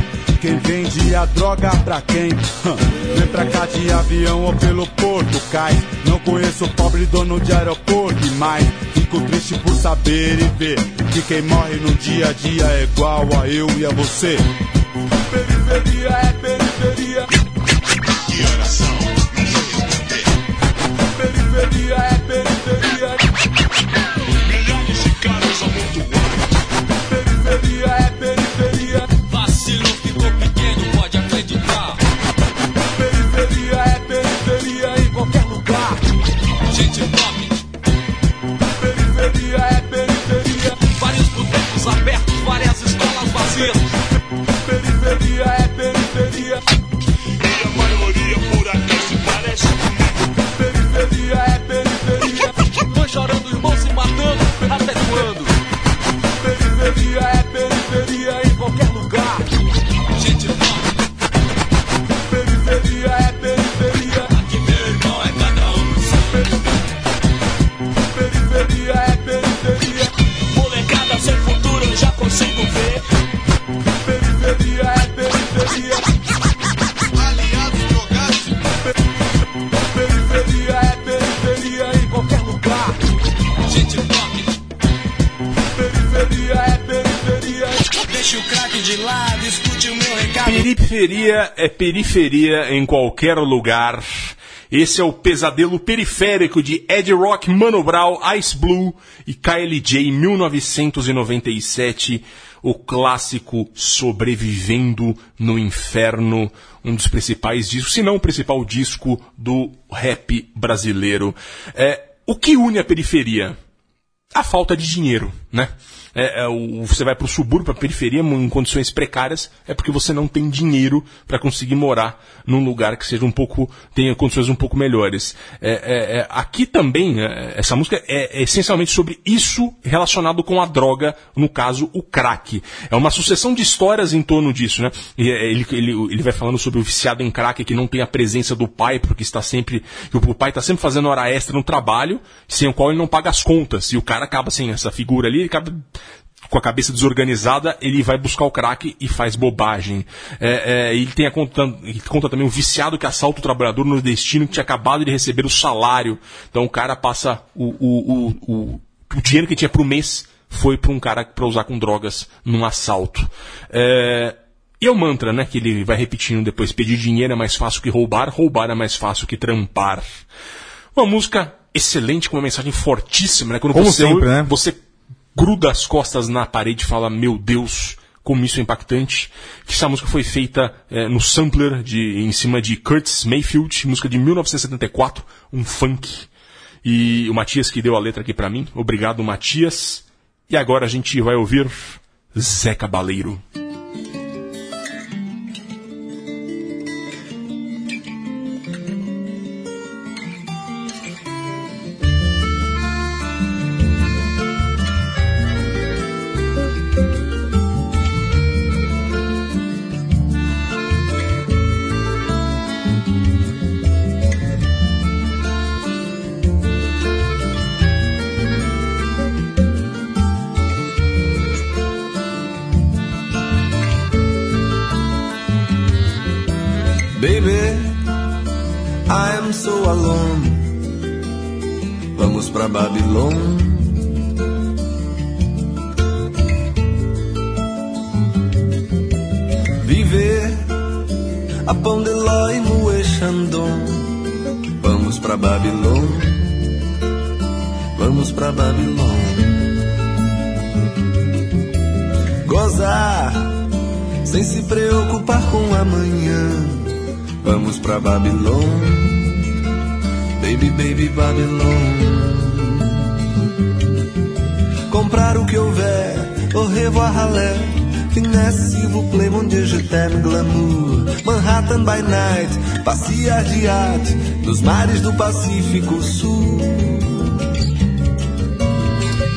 quem vende a droga pra quem? Vem pra cá de avião ou pelo porto, cai. Não conheço o pobre dono de aeroporto, mas fico triste por saber e ver que quem morre no dia a dia é igual a eu e a você. Periferia é Periferia é periferia em qualquer lugar. Esse é o pesadelo periférico de Ed Rock, Mano Brown, Ice Blue e KLJ 1997, o clássico Sobrevivendo no Inferno, um dos principais discos, se não o principal disco do rap brasileiro. É, o que une a periferia? A falta de dinheiro, né? É, é, você vai para o subúrbio, para a periferia, em condições precárias, é porque você não tem dinheiro para conseguir morar num lugar que seja um pouco tenha condições um pouco melhores. É, é, é, aqui também é, essa música é, essencialmente sobre isso relacionado com a droga, no caso o crack. É uma sucessão de histórias em torno disso, né? Ele, ele, ele vai falando sobre o viciado em crack que não tem a presença do pai porque está sempre o pai está sempre fazendo hora extra no trabalho, sem o qual ele não paga as contas. E o cara acaba assim, essa figura ali, ele acaba com a cabeça desorganizada, ele vai buscar o crack e faz bobagem. É, é, ele tem a conta, ele conta também o viciado que assalta o trabalhador nordestino que tinha acabado de receber o salário. Então o cara passa o, o, o, o, o dinheiro que tinha pro mês foi para um cara para usar com drogas num assalto. É, e é o mantra, né, que ele vai repetindo depois: pedir dinheiro é mais fácil que roubar, roubar é mais fácil que trampar. Uma música excelente, com uma mensagem fortíssima, né? Quando Como você, sempre, né? você gruda as costas na parede e fala, meu Deus, como isso é impactante. Que essa música foi feita eh, no sampler de, em cima de Curtis Mayfield, música de 1974, um funk. E o Matias que deu a letra aqui pra mim. Obrigado, Matias. E agora a gente vai ouvir Zé Cabaleiro. Pra Babilônia. Viver a pão de ló e moer Xandão. Vamos pra Babilônia. Vamos pra Babilônia. Gozar sem se preocupar com amanhã. Vamos pra Babilônia. Baby, baby, Babilônia. Comprar o que houver, au revoir ralé. Finesse, s'il vous plaît, mon Dieu, je t'aime, glamour. Manhattan by night, passear de iate nos mares do Pacífico Sul.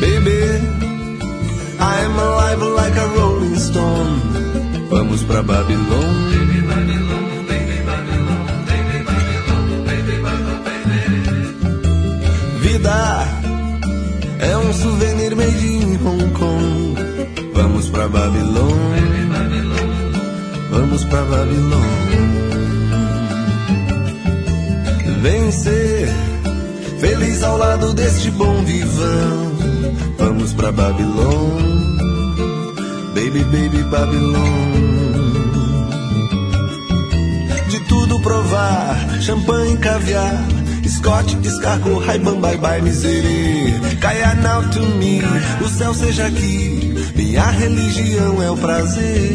Baby, I am alive like a rolling stone. Vamos pra Babilônia. Vida é um souvenir pra Babilônia. Vamos pra Babilônia. Vencer, feliz ao lado deste bom vivão. Vamos pra Babilônia. Baby, baby, Babilônia. De tudo provar, champanhe, caviar. Scott, escargot, Ray-Ban, bye bye, miserê. Now to me, o céu seja aqui. Minha religião é o prazer.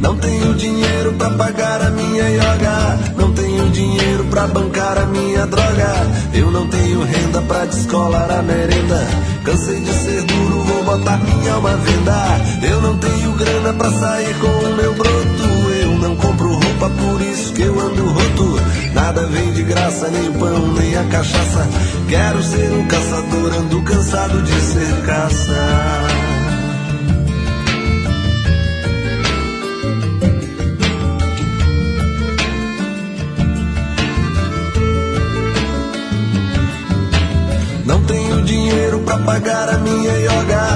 Não tenho dinheiro pra pagar a minha yoga. Não tenho dinheiro pra bancar a minha droga. Eu não tenho renda pra descolar a merenda. Cansei de ser duro, vou botar minha alma à venda. Eu não tenho grana pra sair com o meu broto. Não compro roupa, por isso que eu ando roto. Nada vem de graça, nem o pão, nem a cachaça. Quero ser um caçador, ando cansado de ser caça. Não tenho dinheiro pra pagar a minha yoga.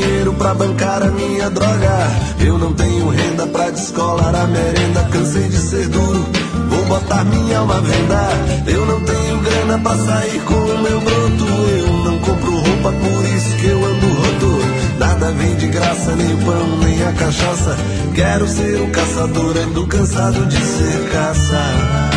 Dinheiro pra bancar a minha droga. Eu não tenho renda pra descolar a merenda. Cansei de ser duro, vou botar minha alma à venda. Eu não tenho grana pra sair com o meu broto. Eu não compro roupa, por isso que eu ando roto. Nada vem de graça, nem o pão, nem a cachaça. Quero ser um caçador, ando cansado de ser caça.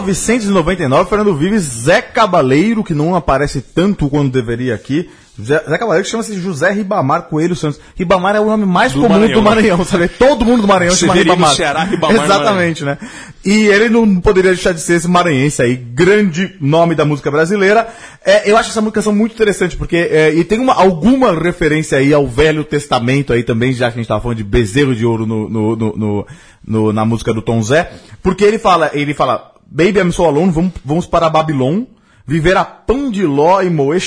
1999, Fernando Vives, Zé Cabaleiro, que não aparece tanto quanto deveria aqui. Zé, Zé Cabaleiro que chama-se José Ribamar Coelho Santos. Ribamar é o nome mais Do comum Maranhão. do Maranhão, sabe? Todo mundo do Maranhão chama Ribamar. Ceará, Ribamar no Exatamente, né? E ele não poderia deixar de ser esse maranhense aí, grande nome da música brasileira. É, eu acho essa música canção muito interessante, porque é, e tem uma, alguma referência aí ao Velho Testamento aí também, já que a gente tava falando de bezerro de ouro no- no- no- no- na música do Tom Zé, porque ele fala, ele fala, Baby, I'm so alone, vamos, vamos para Babilônia, viver a pão de ló e moer.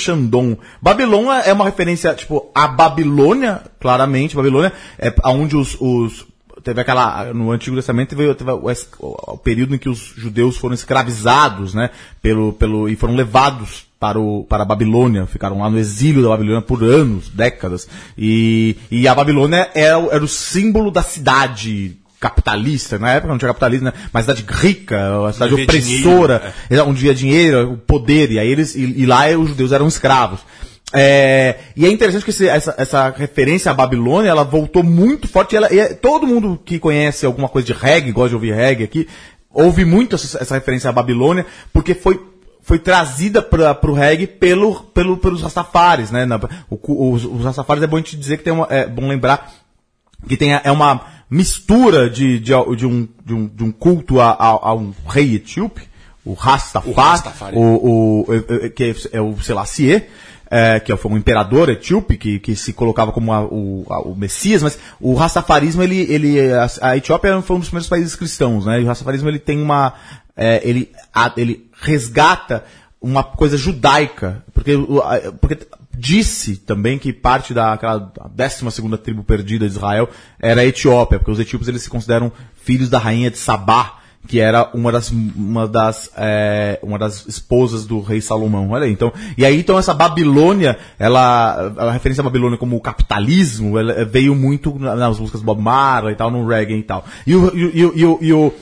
Babilônia é uma referência, tipo, a Babilônia, claramente, Babilônia, é onde os, os teve aquela no Antigo Testamento teve, teve o, o- o período em que os judeus foram escravizados, né, pelo pelo e foram levados para o para a Babilônia, ficaram lá no exílio da Babilônia por anos, décadas. E, e a Babilônia era, o- era o símbolo da cidade capitalista, na época não tinha capitalismo, né? mas cidade rica, uma cidade Onde havia opressora, onde havia dinheiro, o poder, e aí eles, e, e lá os judeus eram escravos. É, e é interessante que esse- essa, essa referência à Babilônia, ela voltou muito forte. E ela, e é- todo mundo que conhece alguma coisa de reggae, gosta de ouvir reggae aqui, ouve muito essa, essa referência à Babilônia, porque foi foi trazida para o reggae pelo, pelo, pelos Rastafares, né? Na- o os, os Rastafares é bom a gente dizer que tem uma, é bom lembrar que tem é uma mistura de, de, de um, de, um, de um culto a, a, a um rei etíope, o Rastafari, O o, o- é- é- que é, é o Selassie, é, que foi um imperador etíope que, que se colocava como a- o, a- o Messias, mas o Rastafarismo, ele, ele, a, a Etiópia foi um dos primeiros países cristãos, né? E o Rastafarismo, ele tem uma, é, ele, a- ele resgata uma coisa judaica, porque, porque disse também que parte daquela 12 segunda tribo perdida de Israel era a Etiópia, porque os etíopes eles se consideram filhos da rainha de Sabá, que era uma das, uma das, é, uma das esposas do rei Salomão. Olha aí, então. E aí, então, essa Babilônia, ela, a referência à Babilônia como o capitalismo, ela veio muito na- nas músicas Bob Marley e tal, no reggae e tal. E o, e, o- e o- e o-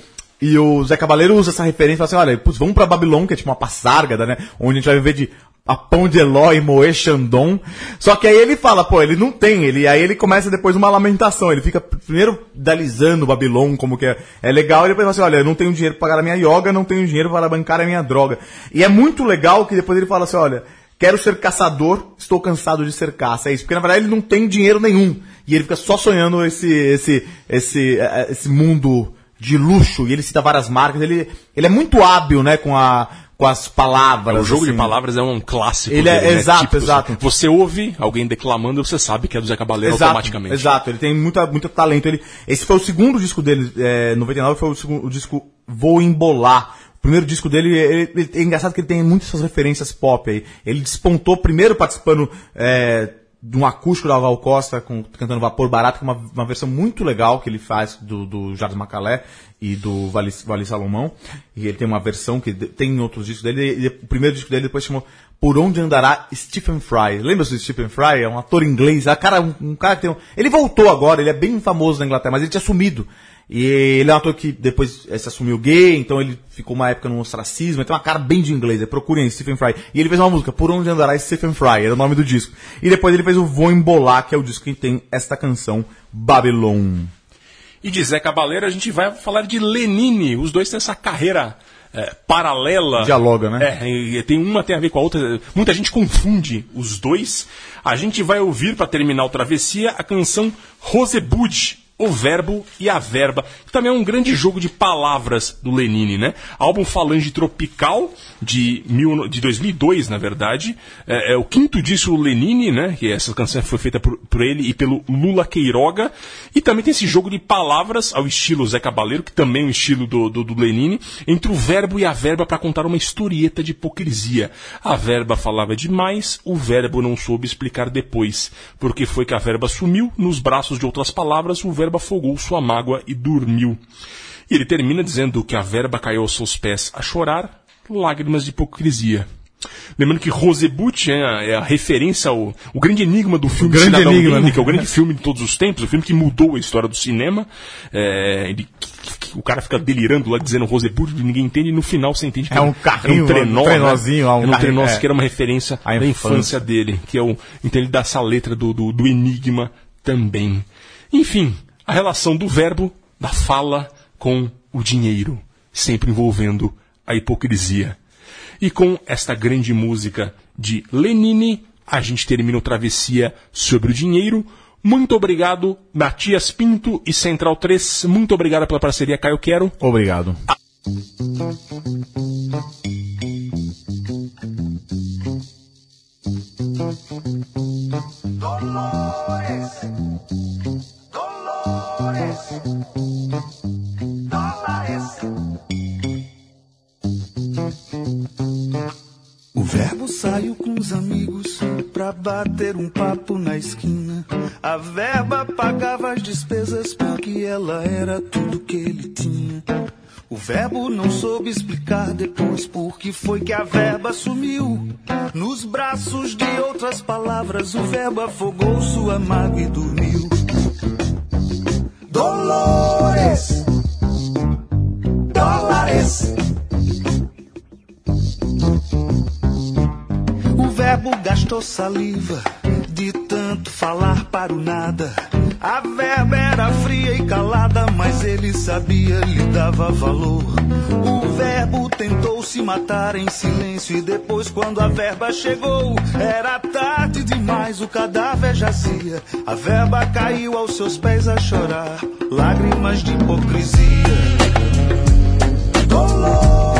e o Zé Cabaleiro usa essa referência e fala assim, olha, putz, vamos pra Babilônia, que é tipo uma passárgada, né? Onde a gente vai viver de a pão de Eló e Moe Xandon. Só que aí ele fala, pô, ele não tem, ele, aí ele começa depois uma lamentação, ele fica primeiro idealizando o Babilônia, como que é, é legal, e depois fala assim, olha, eu não tenho dinheiro pra pagar a minha yoga, não tenho dinheiro para bancar a minha droga. E é muito legal que depois ele fala assim, olha, quero ser caçador, estou cansado de ser caça, é isso, porque na verdade ele não tem dinheiro nenhum, e ele fica só sonhando esse, esse, esse, eh, esse mundo de luxo, e ele cita várias marcas, ele, ele é muito hábil, né, com, a, com as palavras. o jogo de assim. palavras é um clássico. Ele é- dele, né? exato, assim. exato. Você ouve alguém declamando, você sabe que é do Zé Cabaleiro Exato, automaticamente. Exato, ele tem muita, muito talento. Ele, esse foi o segundo disco dele, é, 99 foi o, segundo, o disco Vou Embolar. O primeiro disco dele, ele- ele- é engraçado que ele tem muitas referências pop aí. Ele despontou primeiro participando é, de um acústico da Val Costa com, cantando Vapor Barato, que é uma, uma versão muito legal que ele faz do, do Jardim Macalé e do Vale, vale Salomão. E ele tem uma versão que tem em outros discos dele. E o primeiro disco dele depois chamou Por Onde Andará Stephen Fry. Lembra-se do Stephen Fry? É um ator inglês. Um cara, um, um cara que tem um... Ele voltou agora, ele é bem famoso na Inglaterra, mas ele tinha sumido. E ele é um ator que depois eh, se assumiu gay, então ele ficou uma época no ostracismo, ele tem uma cara bem de inglês, é, procurem Stephen Fry. E ele fez uma música, Por Onde Andará Stephen Fry, era o nome do disco. E depois ele fez o Vou Embolar, que é o disco que tem esta canção, Babylon. E de Zé Cabaleiro a gente vai falar de Lenine. Os dois têm essa carreira é, paralela. Dialoga, né? É, e tem uma tem a ver com a outra. Muita gente confunde os dois. A gente vai ouvir, para terminar o Travessia, a canção Rosebud, O Verbo e a Verba, que também é um grande jogo de palavras do Lenine, né? Álbum Falange Tropical, de, mil, de 2002, na verdade. É, é o quinto disco do Lenine, né? Que essa canção foi feita por, por ele e pelo Lula Queiroga. E também tem esse jogo de palavras ao estilo Zé Cabaleiro, que também é um estilo do, do, do Lenine, entre o verbo e a verba para contar uma historieta de hipocrisia. A verba falava demais, o verbo não soube explicar depois. Porque foi que a verba sumiu, nos braços de outras palavras, o verbo afogou sua mágoa e dormiu. E ele termina dizendo que a verba caiu aos seus pés a chorar, lágrimas de hipocrisia. Lembrando que Rosebut é a, é a referência ao o grande enigma do filme grande Cidadão enigma, Kane, né? que é o grande filme de todos os tempos, o filme que mudou a história do cinema. É, ele- que- que o cara fica delirando lá dizendo Rosebut, ninguém entende, e no final você entende que É um era carrinho, um trenó, um né? um Era um carrinho, trenó é. que era uma referência A da infância. infância dele, que é o, então ele dá essa letra do, do, do enigma também. Enfim, a relação do verbo, da fala com o dinheiro, sempre envolvendo a hipocrisia. E com esta grande música de Lenine, a gente termina o Travessia sobre o dinheiro. Muito obrigado, Matias Pinto e Central 3. Muito obrigado pela parceria, Caio Quero. Obrigado. O verbo saiu com os amigos pra bater um papo na esquina. A verba pagava as despesas porque ela era tudo que ele tinha. O verbo não soube explicar depois por que foi que a verba sumiu. Nos braços de outras palavras, o verbo afogou sua mágoa e dormiu. Dolores, dólares. Verbo gastou saliva de tanto falar para o nada. A verba era fria e calada, mas ele sabia, lhe dava valor. O verbo tentou se matar em silêncio e depois, quando a verba chegou, era tarde demais, o cadáver jazia. A verba caiu aos seus pés a chorar, lágrimas de hipocrisia. Dolores,